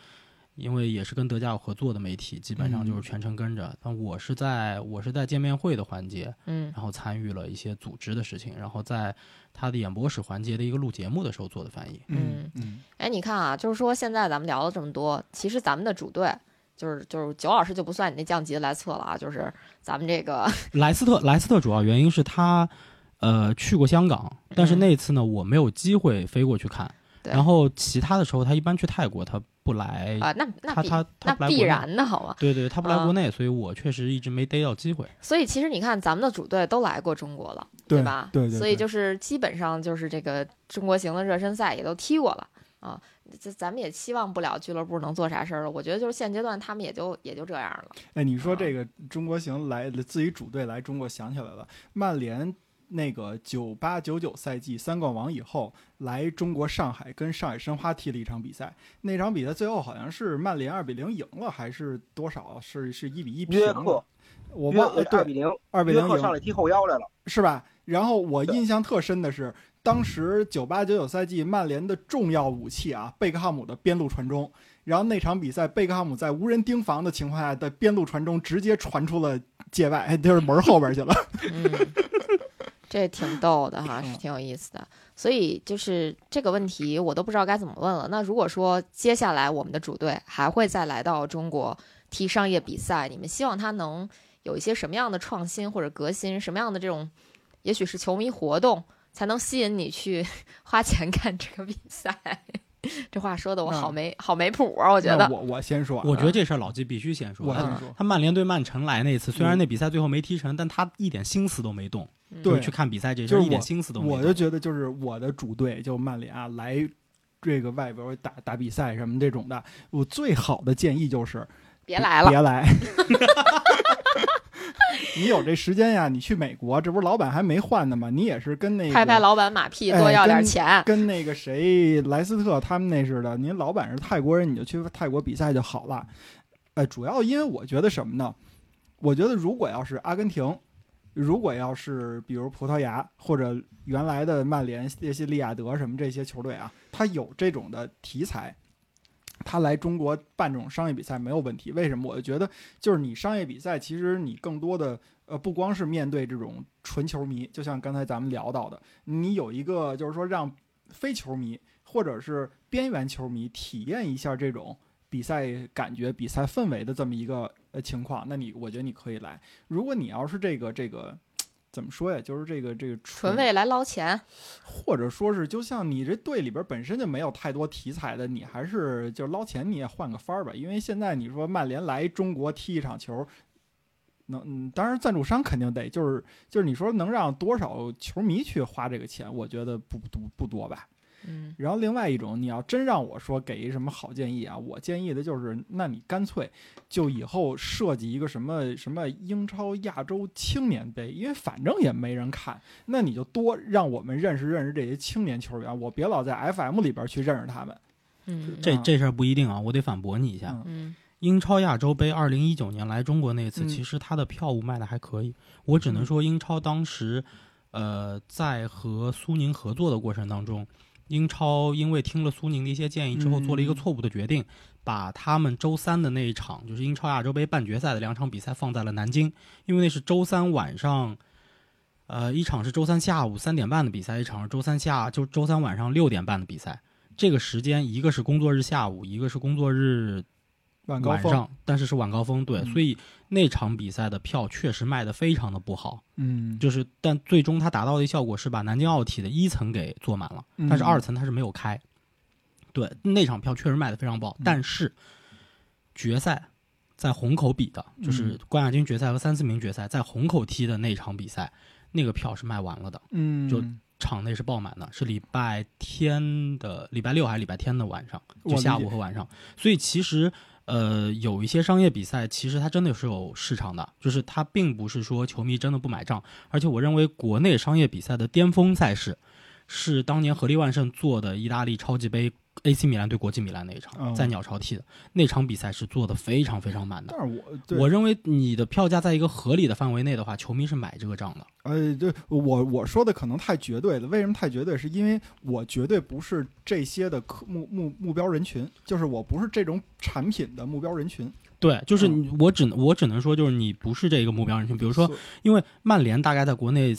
因为也是跟德甲有合作的媒体，基本上就是全程跟着。但我是在我是在见面会的环节，嗯，然后参与了一些组织的事情，然后在他的演播室环节的一个录节目的时候做的翻译。嗯嗯，哎，你看啊，就是说现在咱们聊了这么多，其实咱们的主队就是就是九老师就不算你那降级的来测了啊，就是咱们这个莱斯特，莱斯特主要原因是他。呃，去过香港，但是那次呢，我没有机会飞过去看。然后其他的时候，他一般去泰国，他不来啊。那那他他他必然的好吗？对对，他不来国内，所以我确实一直没逮到机会。所以其实你看，咱们的主队都来过中国了，对吧？对对。所以就是基本上就是这个中国行的热身赛也都踢过了啊。这咱们也期望不了俱乐部能做啥事儿了。我觉得就是现阶段他们也就也就这样了。哎，你说这个中国行来自己主队来中国，想起来了，曼联。那个九八九九赛季三冠王以后来中国上海跟上海申花踢了一场比赛，那场比赛最后好像是曼联二比零赢了，还是多少？是是一比一平。约克，我忘了。二比零，二比零上来踢后腰来了，是吧？然后我印象特深的是，当时九八九九赛季曼联的重要武器啊，贝克汉姆的边路传中，然后那场比赛贝克汉姆在无人盯防的情况下的边路传中，直接传出了界外，就是门后边去了。这挺逗的哈，是挺有意思的。所以就是这个问题，我都不知道该怎么问了。那如果说接下来我们的主队还会再来到中国踢商业比赛，你们希望他能有一些什么样的创新或者革新？什么样的这种，也许是球迷活动，才能吸引你去 花钱看这个比赛？这话说的我好没好没谱啊！我觉得我我先说，我觉得这事儿老季必须先说。我先说，他曼联对曼城来那次，虽然那比赛最后没踢成，但他一点心思都没动。对，去看比赛这事儿一点心思都没有。我就觉得就是我的主队就曼联啊，来这个外边打打比赛什么这种的，我最好的建议就是别来了，别来。你有这时间呀？你去美国，这不是老板还没换呢吗？你也是跟那个拍拍老板马屁，多要点钱。跟那个谁莱斯特他们那似的，您老板是泰国人，你就去泰国比赛就好了。呃，主要因为我觉得什么呢？我觉得如果要是阿根廷，如果要是比如葡萄牙或者原来的曼联、列西利亚德什么这些球队啊，他有这种的题材。他来中国办这种商业比赛没有问题，为什么？我就觉得，就是你商业比赛，其实你更多的，呃，不光是面对这种纯球迷，就像刚才咱们聊到的，你有一个就是说让非球迷或者是边缘球迷体验一下这种比赛感觉、比赛氛围的这么一个呃情况，那你我觉得你可以来。如果你要是这个这个。怎么说呀？就是这个这个纯为来捞钱，或者说是就像你这队里边本身就没有太多题材的，你还是就捞钱，你也换个法儿吧。因为现在你说曼联来中国踢一场球，能嗯，当然赞助商肯定得，就是就是你说能让多少球迷去花这个钱，我觉得不不不多吧。嗯，然后另外一种，你要真让我说给一什么好建议啊？我建议的就是，那你干脆就以后设计一个什么什么英超亚洲青年杯，因为反正也没人看，那你就多让我们认识认识这些青年球员，我别老在 FM 里边去认识他们。嗯，这这事儿不一定啊，我得反驳你一下。嗯，英超亚洲杯二零一九年来中国那次，其实他的票务卖的还可以。我只能说，英超当时，呃，在和苏宁合作的过程当中。英超因为听了苏宁的一些建议之后，做了一个错误的决定，把他们周三的那一场，就是英超亚洲杯半决赛的两场比赛放在了南京，因为那是周三晚上，呃，一场是周三下午三点半的比赛，一场是周三下就周三晚上六点半的比赛。这个时间一个是工作日下午，一个是工作日。晚上，但是是晚高峰，对，所以那场比赛的票确实卖的非常的不好，嗯，就是，但最终它达到的效果是把南京奥体的一层给坐满了，但是二层它是没有开，对，那场票确实卖的非常不好，但是决赛在虹口比的，就是冠亚军决赛和三四名决赛在虹口踢的那场比赛，那个票是卖完了的，嗯，就场内是爆满的，是礼拜天的礼拜六还是礼拜天的晚上，就下午和晚上，所以其实。呃，有一些商业比赛，其实它真的是有市场的，就是它并不是说球迷真的不买账。而且我认为，国内商业比赛的巅峰赛事，是当年合力万盛做的意大利超级杯。AC 米兰对国际米兰那一场，在鸟巢踢的那场比赛是做的非常非常满的。但是我我认为你的票价在一个合理的范围内的话，球迷是买这个账的。呃，对我我说的可能太绝对了。为什么太绝对？是因为我绝对不是这些的客目目目标人群，就是我不是这种产品的目标人群。对，就是我只我只能说，就是你不是这个目标人群。比如说，因为曼联大概在国内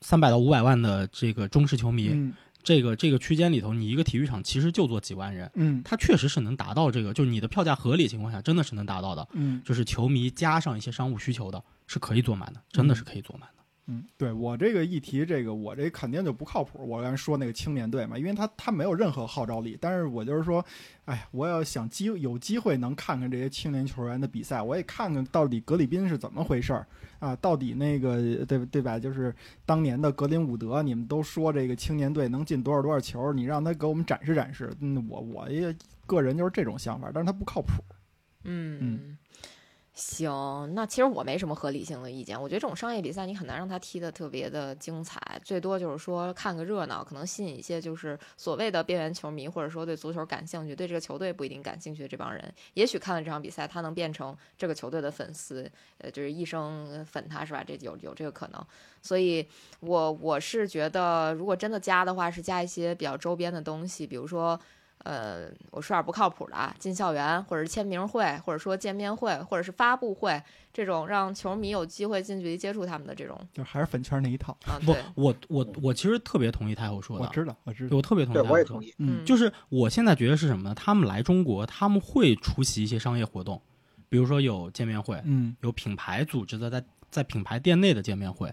三百到五百万的这个忠实球迷。这个这个区间里头，你一个体育场其实就坐几万人，嗯，它确实是能达到这个，就是你的票价合理情况下，真的是能达到的，嗯，就是球迷加上一些商务需求的，是可以坐满的，真的是可以坐满的。嗯，对我这个一提这个，我这肯定就不靠谱。我刚才说那个青年队嘛，因为他他没有任何号召力。但是我就是说，哎，我要想机有机会能看看这些青年球员的比赛，我也看看到底格里宾是怎么回事儿啊？到底那个对对吧？就是当年的格林伍德，你们都说这个青年队能进多少多少球，你让他给我们展示展示。嗯，我我也个人就是这种想法，但是他不靠谱。嗯嗯。行，那其实我没什么合理性的意见。我觉得这种商业比赛，你很难让他踢得特别的精彩，最多就是说看个热闹，可能吸引一些就是所谓的边缘球迷，或者说对足球感兴趣、对这个球队不一定感兴趣的这帮人，也许看了这场比赛，他能变成这个球队的粉丝，呃，就是一生粉他是吧？这有有这个可能。所以，我我是觉得，如果真的加的话，是加一些比较周边的东西，比如说。呃，我说点不靠谱的啊，进校园，或者是签名会，或者说见面会，或者是发布会，这种让球迷有机会近距离接触他们的这种，就还是粉圈那一套啊。不，我我我其实特别同意太后说的，我知道，我知道，我特别同意。我也同意。嗯，就是我现在觉得是什么呢？他们来中国，他们会出席一些商业活动，比如说有见面会，嗯，有品牌组织的在在品牌店内的见面会，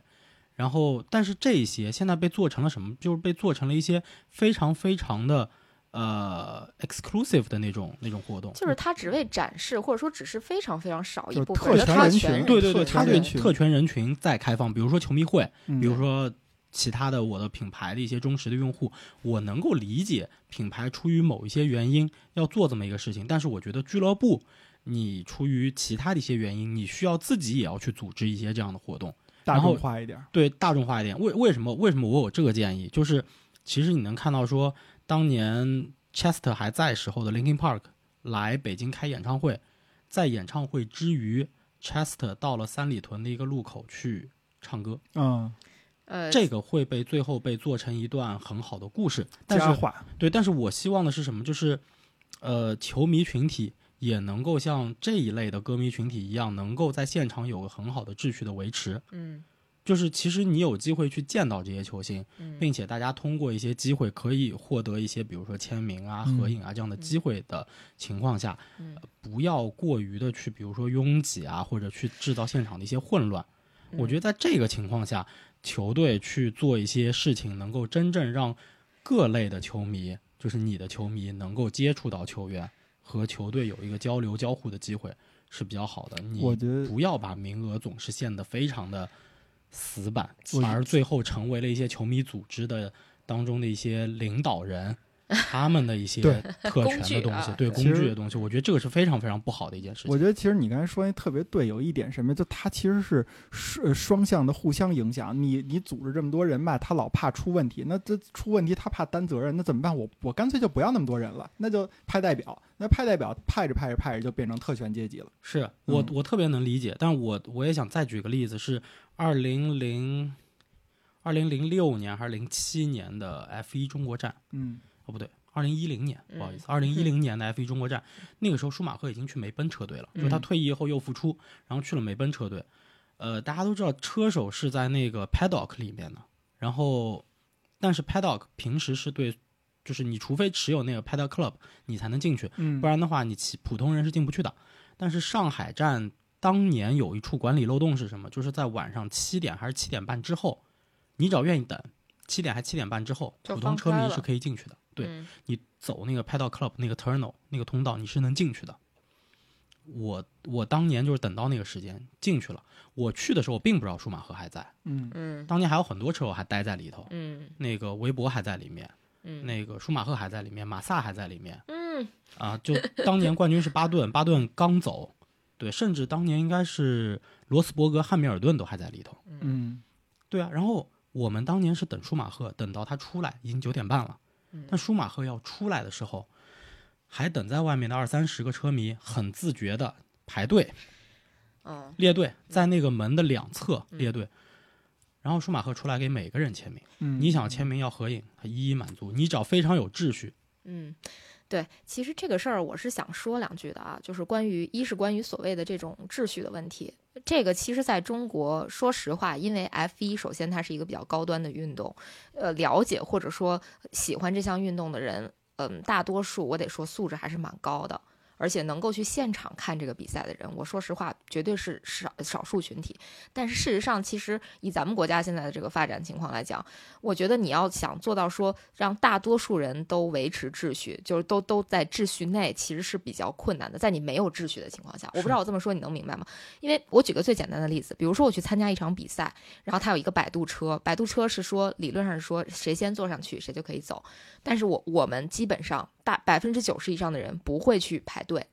然后但是这些现在被做成了什么？就是被做成了一些非常非常的呃 exclusive 的那种那种活动，就是它只为展示，或者说只是非常非常少一部分特分权人群，对对对，特他对权人群特权人群在开放，比如说球迷会，嗯比如说其他的我的品牌的一些忠实的用户，我能够理解品牌出于某一些原因要做这么一个事情，但是我觉得俱乐部你出于其他的一些原因，你需要自己也要去组织一些这样的活动，大然后众化一点，对大众化一点。为为什么为什么我有这个建议？就是其实你能看到说，当年 Chester 还在时候的 Linkin Park 来北京开演唱会，在演唱会之余，Chester 到了三里屯的一个路口去唱歌，嗯，呃，这个会被最后被做成一段很好的故事。但是佳话，对，但是我希望的是什么？就是呃，球迷群体。也能够像这一类的歌迷群体一样，能够在现场有个很好的秩序的维持。嗯就是其实你有机会去见到这些球星，嗯，并且大家通过一些机会可以获得一些，比如说签名啊、嗯合影啊这样的机会的情况下，嗯呃不要过于的去，比如说拥挤啊，或者去制造现场的一些混乱。嗯我觉得在这个情况下，球队去做一些事情，能够真正让各类的球迷，就是你的球迷，能够接触到球员和球队有一个交流交互的机会，是比较好的。你我觉得不要把名额总是限得非常的死板反，而最后成为了一些球迷组织的当中的一些领导人。他们的一些对特权的东西，对工具的东西，我觉得这个是非常非常不好的一件事情。我觉得其实你刚才说那特别对，有一点什么，就它其实是双双向的互相影响。你你组织这么多人吧，他老怕出问题，那这出问题他怕担责任，那怎么办？我我干脆就不要那么多人了，那就派代表，那派代表派着派着派着就变成特权阶级了。是我嗯我特别能理解，但我我也想再举个例子，是二零零二零零六年还是零七年的 F 一中国站嗯哦不对，二零一零年嗯不好意思，二零一零年的 F 一中国站，那个时候舒马赫已经去梅奔车队了，就是他嗯退役以后又复出，然后去了梅奔车队。呃，大家都知道车手是在那个 paddock 里面的，然后但是 paddock 平时是对，就是你除非持有那个 paddock club，你才能进去，嗯，不然的话，你其普通人是进不去的。但是上海站当年有一处管理漏洞是什么？就是在晚上七点还是七点半之后，你只要愿意等，七点还七点半之后，普通车迷是可以进去的。对嗯你走那个 Paddock Club 那个 tunnel 那个通道，你是能进去的。我我当年就是等到那个时间进去了。我去的时候，我并不知道舒马赫还在，嗯嗯当年还有很多车手还待在里头，嗯那个韦伯还在里面，嗯那个舒马赫还在里面，马萨还在里面。嗯啊，就当年冠军是巴顿，巴顿刚走，对，甚至当年应该是罗斯伯格、汉密尔顿都还在里头，嗯对啊。然后我们当年是等舒马赫，等到他出来已经九点半了，嗯但舒马赫要出来的时候，还等在外面的二三十个车迷很自觉的排队嗯列队，在那个门的两侧嗯列队。然后舒马赫出来给每个人签名，嗯，你想签名要合影，他一一满足。你只要非常有秩序，嗯，对，其实这个事儿我是想说两句的啊，就是关于一是关于所谓的这种秩序的问题，这个其实在中国，说实话，因为 F 一首先它是一个比较高端的运动，呃，了解或者说喜欢这项运动的人，嗯，大多数我得说素质还是蛮高的。而且能够去现场看这个比赛的人，我说实话，绝对是少少数群体。但是事实上，其实以咱们国家现在的这个发展情况来讲，我觉得你要想做到说让大多数人都维持秩序，就是都都在秩序内，其实是比较困难的。在你没有秩序的情况下，我不知道我这么说你能明白吗？因为我举个最简单的例子，比如说我去参加一场比赛，然后它有一个摆渡车，摆渡车是说理论上是说谁先坐上去谁就可以走，但是我我们基本上大百分之九十以上的人不会去排队，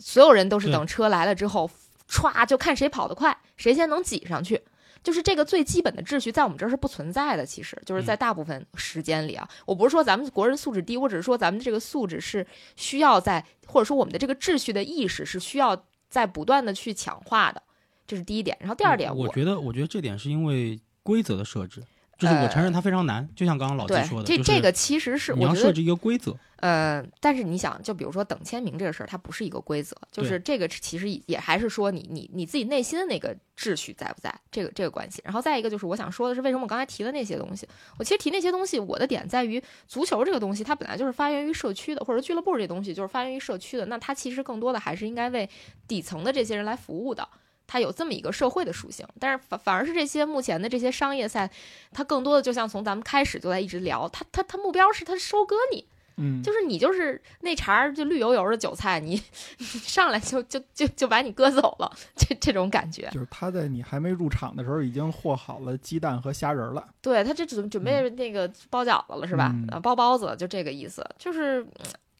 所有人都是等车来了之后，歘就看谁跑得快，谁先能挤上去。就是这个最基本的秩序，在我们这儿是不存在的。其实就是在大部分时间里啊，我不是说咱们国人素质低，我只是说咱们这个素质是需要在，或者说我们的这个秩序的意识是需要在不断的去强化的，这是第一点。然后第二点，我觉得，我觉得这点是因为规则的设置。就是我承认它非常难，就像刚刚老季说的，这这个其实是你要设置一个规则。呃，但是你想，就比如说等签名这个事儿，它不是一个规则，就是这个其实也还是说你你你自己内心的那个秩序在不在这个这个关系。然后再一个就是我想说的是，为什么我刚才提的那些东西，我其实提那些东西，我的点在于足球这个东西，它本来就是发源于社区的，或者俱乐部这东西就是发源于社区的，那它其实更多的还是应该为底层的这些人来服务的。它有这么一个社会的属性，但是反反而是这些目前的这些商业赛，它更多的就像从咱们开始就在一直聊，它它它目标是它收割你，嗯，就是你就是那茬儿就绿油油的韭菜，你上来就就就就把你割走了，这这种感觉。就是他在你还没入场的时候已经和好了鸡蛋和虾仁了，对他这准准备那个包饺子了是吧？包包子就这个意思，就是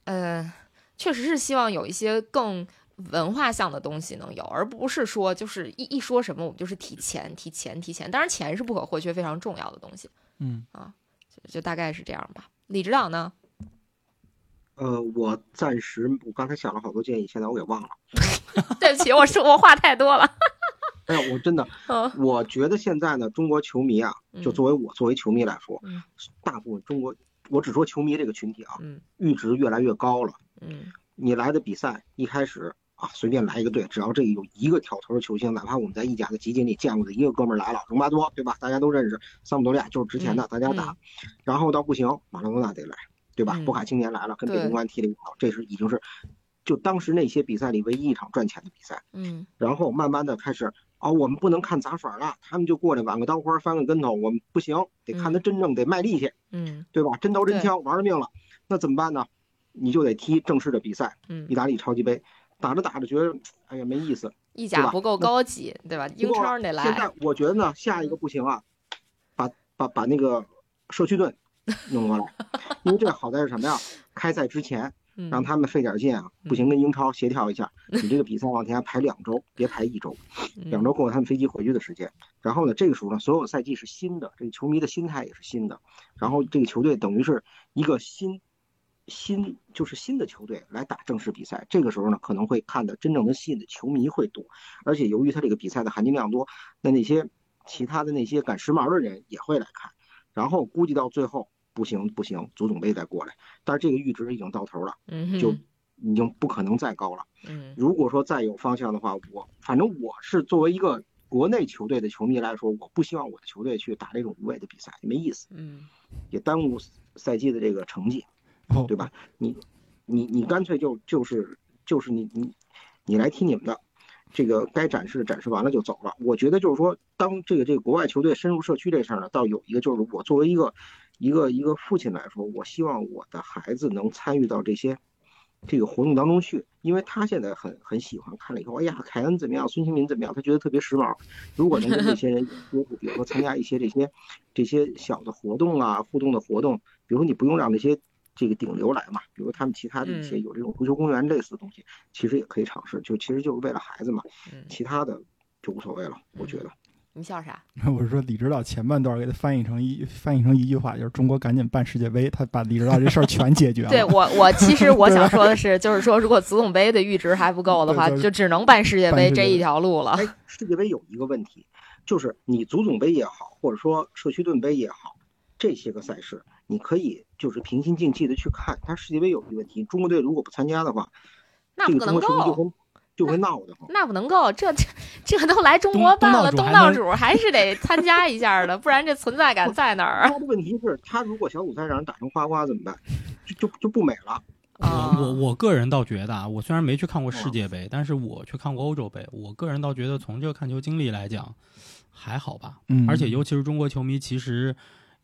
呃，确实是希望有一些更。文化向的东西能有，而不是说就是一一说什么我们就是提钱提钱提钱，当然钱是不可或缺非常重要的东西。嗯啊，就就大概是这样吧。李指导呢？呃，我暂时我刚才想了好多建议，现在我给忘了。对不起，我说我话太多了。哎呀，我真的，我觉得现在呢，中国球迷啊，就作为我作为球迷来说，大部分中国，我只说球迷这个群体啊，阈值越来越高了。嗯，你来的比赛一开始。啊，随便来一个队，只要这有一个挑头的球星，哪怕我们在意甲的集锦里见过的一个哥们儿来了，隆巴多，对吧？大家都认识，桑普多利亚就是值钱的，大家打。然后到不行，马拉多纳得来，对吧？博卡青年来了，跟北京国安踢了一场，这是已经是就当时那些比赛里唯一一场赚钱的比赛。嗯。然后慢慢的开始，哦，我们不能看杂耍了，他们就过来挽个刀花，翻个跟头，我们不行，得看他真正得卖力气，嗯，对吧？真刀真枪，玩了命了，那怎么办呢？你就得踢正式的比赛，嗯，意大利超级杯。打着打着觉得，哎呀没意思，意甲不够高级，对吧？英超得来。现在我觉得呢，下一个不行啊，把把把那个社区盾 弄过来，因为这好在是什么呀？开赛之前让他们费点劲啊，不行跟英超协调一下，你这个比赛往前排两周，别排一周，两周够他们飞机回去的时间。然后呢，这个时候呢，所有赛季是新的，这个球迷的心态也是新的，然后这个球队等于是一个新。新就是新的球队来打正式比赛，这个时候呢可能会看的真正能吸引的球迷会多，而且由于他这个比赛的含金量多，那那些其他的那些赶时髦的人也会来看，然后估计到最后不行不行，足总杯再过来，但是这个阈值已经到头了，就已经不可能再高了。嗯，如果说再有方向的话，我反正我是作为一个国内球队的球迷来说，我不希望我的球队去打这种无谓的比赛，没意思，嗯，也耽误赛季的这个成绩。对吧？你，你，你干脆就就是就是你你，你来踢你们的，这个该展示展示完了就走了。我觉得就是说，当这个这个国外球队深入社区这事儿呢，倒有一个就是我作为一个一个一个父亲来说，我希望我的孩子能参与到这些这个活动当中去，因为他现在很很喜欢看了以后，哎呀，凯恩怎么样，孙兴民怎么样，他觉得特别时髦。如果能跟这些人，比如说参加一些这些这些小的活动啊，互动的活动，比如说你不用让那些。这个顶流来嘛，比如他们其他的一些有这种足球公园类似的东西，其实也可以尝试，就其实就是为了孩子嘛，其他的就无所谓了，我觉得。你笑啥？我是说李指导前半段给他翻译成一翻译成一句话，就是中国赶紧办世界杯，他把李指导这事儿全解决了。对我，我其实我想说的是，就是说如果足总杯的阈值还不够的话，就只能办世界杯这一条路了。哎，世界杯有一个问题，就是你足总杯也好，或者说社区盾杯也好，这些个赛事。你可以就是平心静气的去看，他世界杯有一个问题，中国队如果不参加的话，那不能够，就会就会闹的。那不能够，这 这都来中国办了，东道主还是得参加一下的，不然这存在感在哪儿？他的问题是，他如果小组赛让人打成花花怎么办？就就就不美了。我我我个人倒觉得啊，我虽然没去看过世界杯，但是我去看过欧洲杯，我个人倒觉得从这个看球经历来讲还好吧。嗯，而且尤其是中国球迷，其实。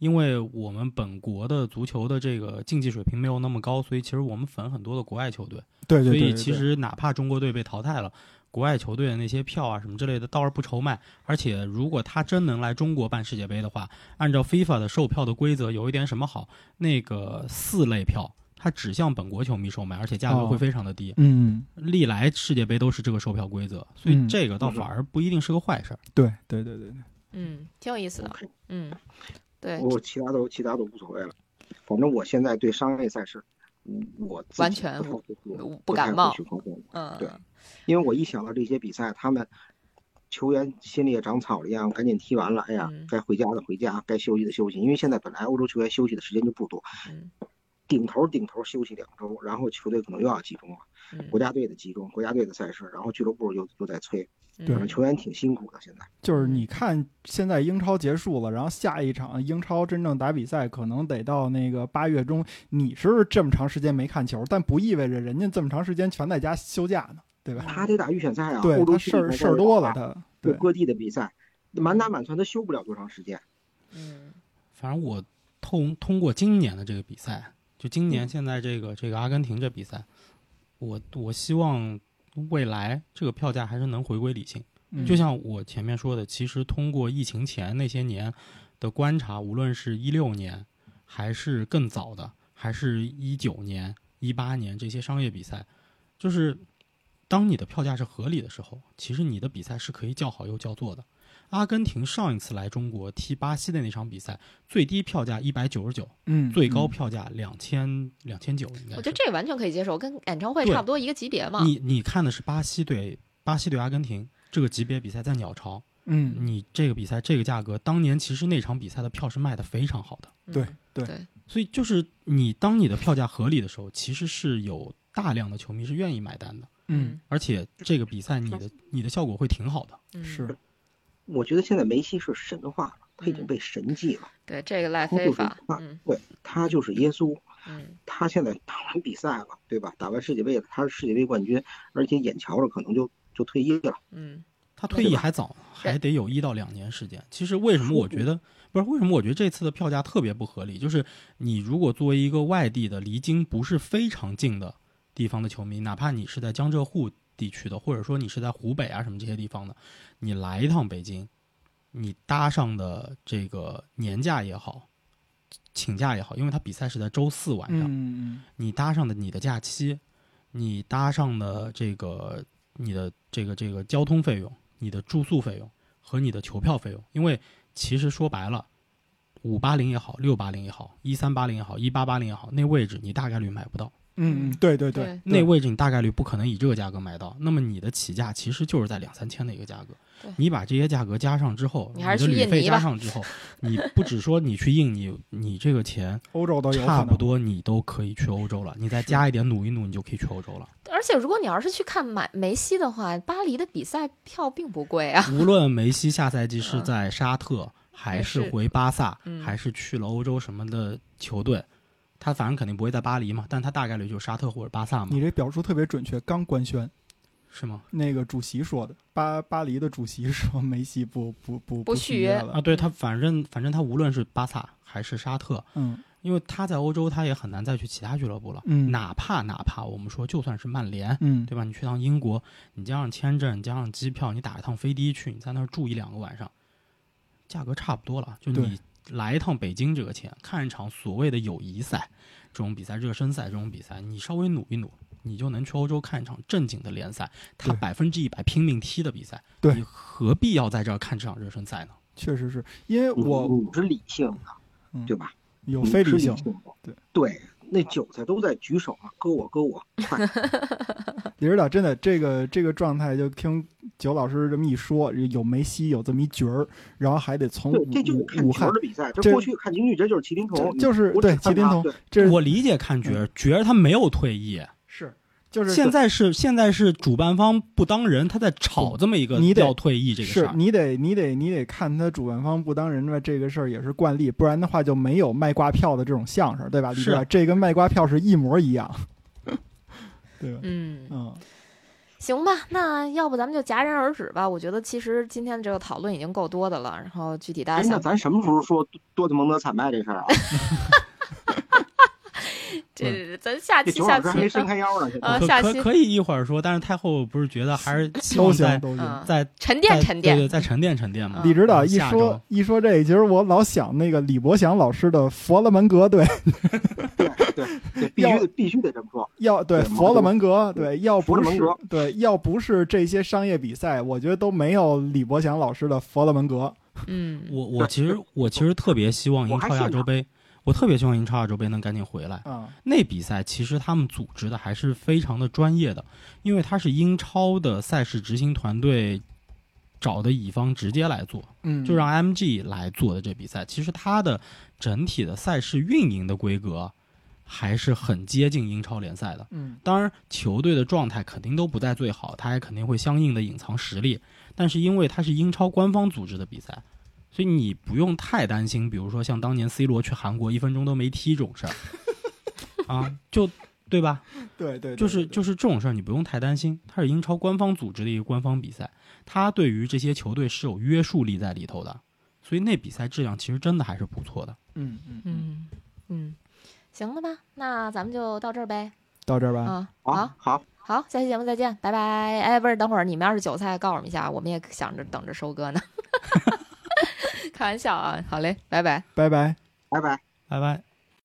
因为我们本国的足球的这个竞技水平没有那么高，所以其实我们粉很多的国外球队。对对对。所以其实哪怕中国队被淘汰了，国外球队的那些票啊什么之类的，倒是不愁卖。而且如果他真能来中国办世界杯的话，按照 FIFA 的售票的规则，有一点什么好？那个四类票，它只向本国球迷售卖，而且价格会非常的低。嗯。历来世界杯都是这个售票规则，所以这个倒反而不一定是个坏事儿。对对对对对。嗯，挺有意思的。嗯。对，我其他都其他都无所谓了，反正我现在对商业赛事，嗯我完全不不感冒。嗯，对，因为我一想到这些比赛，他们球员心里也长草了一样，赶紧踢完了，哎呀，该回家的回家，该休息的休息。因为现在本来欧洲球员休息的时间就不多，顶头顶头休息两周，然后球队可能又要集中了，国家队的集中，国家队的赛事，然后俱乐部又又在催，对，球员挺辛苦的。现在就是你看，现在英超结束了，然后下一场英超真正打比赛，可能得到那个八月中。你是这么长时间没看球，但不意味着人家这么长时间全在家休假呢。对吧？他得打预选赛啊，对，他事儿事儿多了，他对各地的比赛满打满算，他休不了多长时间。嗯，反正我通通过今年的这个比赛，就今年现在这个这个阿根廷这比赛，我我希望未来这个票价还是能回归理性。就像我前面说的，其实通过疫情前那些年的观察，无论是一六年，还是更早的，还是一九年、一八年这些商业比赛，就是。当你的票价是合理的时候，其实你的比赛是可以叫好又叫座的。阿根廷上一次来中国踢巴西的那场比赛，最低票价一百九十九，嗯，最高票价两千两千九，应该。我觉得这个完全可以接受，跟演唱会差不多一个级别嘛。你你看的是巴西对巴西对阿根廷这个级别比赛在鸟巢，嗯，你这个比赛这个价格，当年其实那场比赛的票是卖的非常好的。对对，所以就是你当你的票价合理的时候，其实是有大量的球迷是愿意买单的。嗯，而且这个比赛你的你的效果会挺好的。是，我觉得现在梅西是神话了，他已经被神迹了。对，这个赖非法，嗯，对他就是耶稣。嗯，他现在打完比赛了，对吧？打完世界杯了，他是世界杯冠军，而且眼瞧着可能就就退役了。嗯，他退役还早，还得有一到两年时间。其实为什么我觉得 不是为什么我觉得这次的票价特别不合理？就是你如果作为一个外地的，离京不是非常近的。地方的球迷，哪怕你是在江浙沪地区的，或者说你是在湖北啊什么这些地方的，你来一趟北京，你搭上的这个年假也好，请假也好，因为他比赛是在周四晚上，你搭上的你的假期，你搭上的这个你的这个这个交通费用、你的住宿费用和你的球票费用，因为其实说白了，五八零也好，六八零也好，一三八零也好，一八八零也好，那位置你大概率买不到。嗯嗯，对对对，那位置你大概率不可能以这个价格买到，那么你的起价其实就是在两三千的一个价格。你把这些价格加上之后，你的旅费加上之后，你不只说你去印尼，你这个钱欧洲都有差不多，你都可以去欧洲了。你再加一点努一努，你就可以去欧洲了。而且如果你要是去看买梅西的话，巴黎的比赛票并不贵啊。无论梅西下赛季是在沙特，还是回巴萨，还是去了欧洲什么的球队。他反正肯定不会在巴黎嘛，但他大概率就是沙特或者巴萨嘛。你这表述特别准确，刚官宣，是吗？那个主席说的，巴巴黎的主席说梅西不不不不续约了啊。对他，反正反正他无论是巴萨还是沙特，嗯，因为他在欧洲他也很难再去其他俱乐部了，嗯，哪怕哪怕我们说就算是曼联，嗯，对吧？你去趟英国，你加上签证加上机票，你打一趟飞的去，你在那儿住一两个晚上，价格差不多了。就你来一趟北京这个钱，看一场所谓的友谊赛。这种比赛，热身赛这种比赛，你稍微努一努，你就能去欧洲看一场正经的联赛，他百分之一百拼命踢的比赛。对，你何必要在这儿看这场热身赛呢？确实是因为我是理性的，对吧？有非理性，对对。那韭菜都在举手啊，割我割我！李指导，真的这个这个状态，就听九老师这么一说，有梅西有这么一角儿，然后还得从这就是看角的比赛。这过去看京剧，这就是麒麟童，就是对麒麟童。这我理解看角儿，角儿他没有退役。是。就是现在是现在是主办方不当人，他在炒这么一个要退役这个事儿。你得你得你得看他主办方不当人的这个事儿也是惯例，不然的话就没有卖挂票的这种相声，对吧？是，这跟卖挂票是一模一样，对吧？嗯嗯，行吧，那要不咱们就戛然而止吧。我觉得其实今天这个讨论已经够多的了，然后具体大家想，咱什么时候说多特蒙德惨败这事儿啊？这咱下期下期没伸开腰呢，呃，下期可以一会儿说，但是太后不是觉得还是希望在在沉淀沉淀，对对，再沉淀沉淀嘛。李指导一说一说这，其实我老想那个李伯祥老师的佛罗门格，对 对对，必须必须得这么说。要对佛罗门格，对，要不是对，要不是这些商业比赛，我觉得都没有李伯祥老师的佛罗门格。嗯，我我其实我其实特别希望赢超亚洲杯。我特别希望英超亚洲杯能赶紧回来。啊，那比赛其实他们组织的还是非常的专业的，因为他是英超的赛事执行团队找的乙方直接来做，嗯，就让 MG 来做的这比赛。其实它的整体的赛事运营的规格还是很接近英超联赛的。嗯，当然球队的状态肯定都不在最好，他也肯定会相应的隐藏实力。但是因为它是英超官方组织的比赛，所以你不用太担心，比如说像当年 C 罗去韩国一分钟都没踢这种事儿 啊，就。对吧？对对，就是就是这种事儿，你不用太担心。它是英超官方组织的一个官方比赛，它对于这些球队是有约束力在里头的，所以那比赛质量其实真的还是不错的。嗯嗯嗯嗯，行了吧？那咱们就到这儿呗。到这儿吧。啊，好，好，好，下期节目再见，拜拜。哎，不是，等会儿你们要是韭菜，告诉我们一下，我们也想着等着收割呢。开玩笑啊，好嘞，拜拜，拜拜，拜拜，拜拜。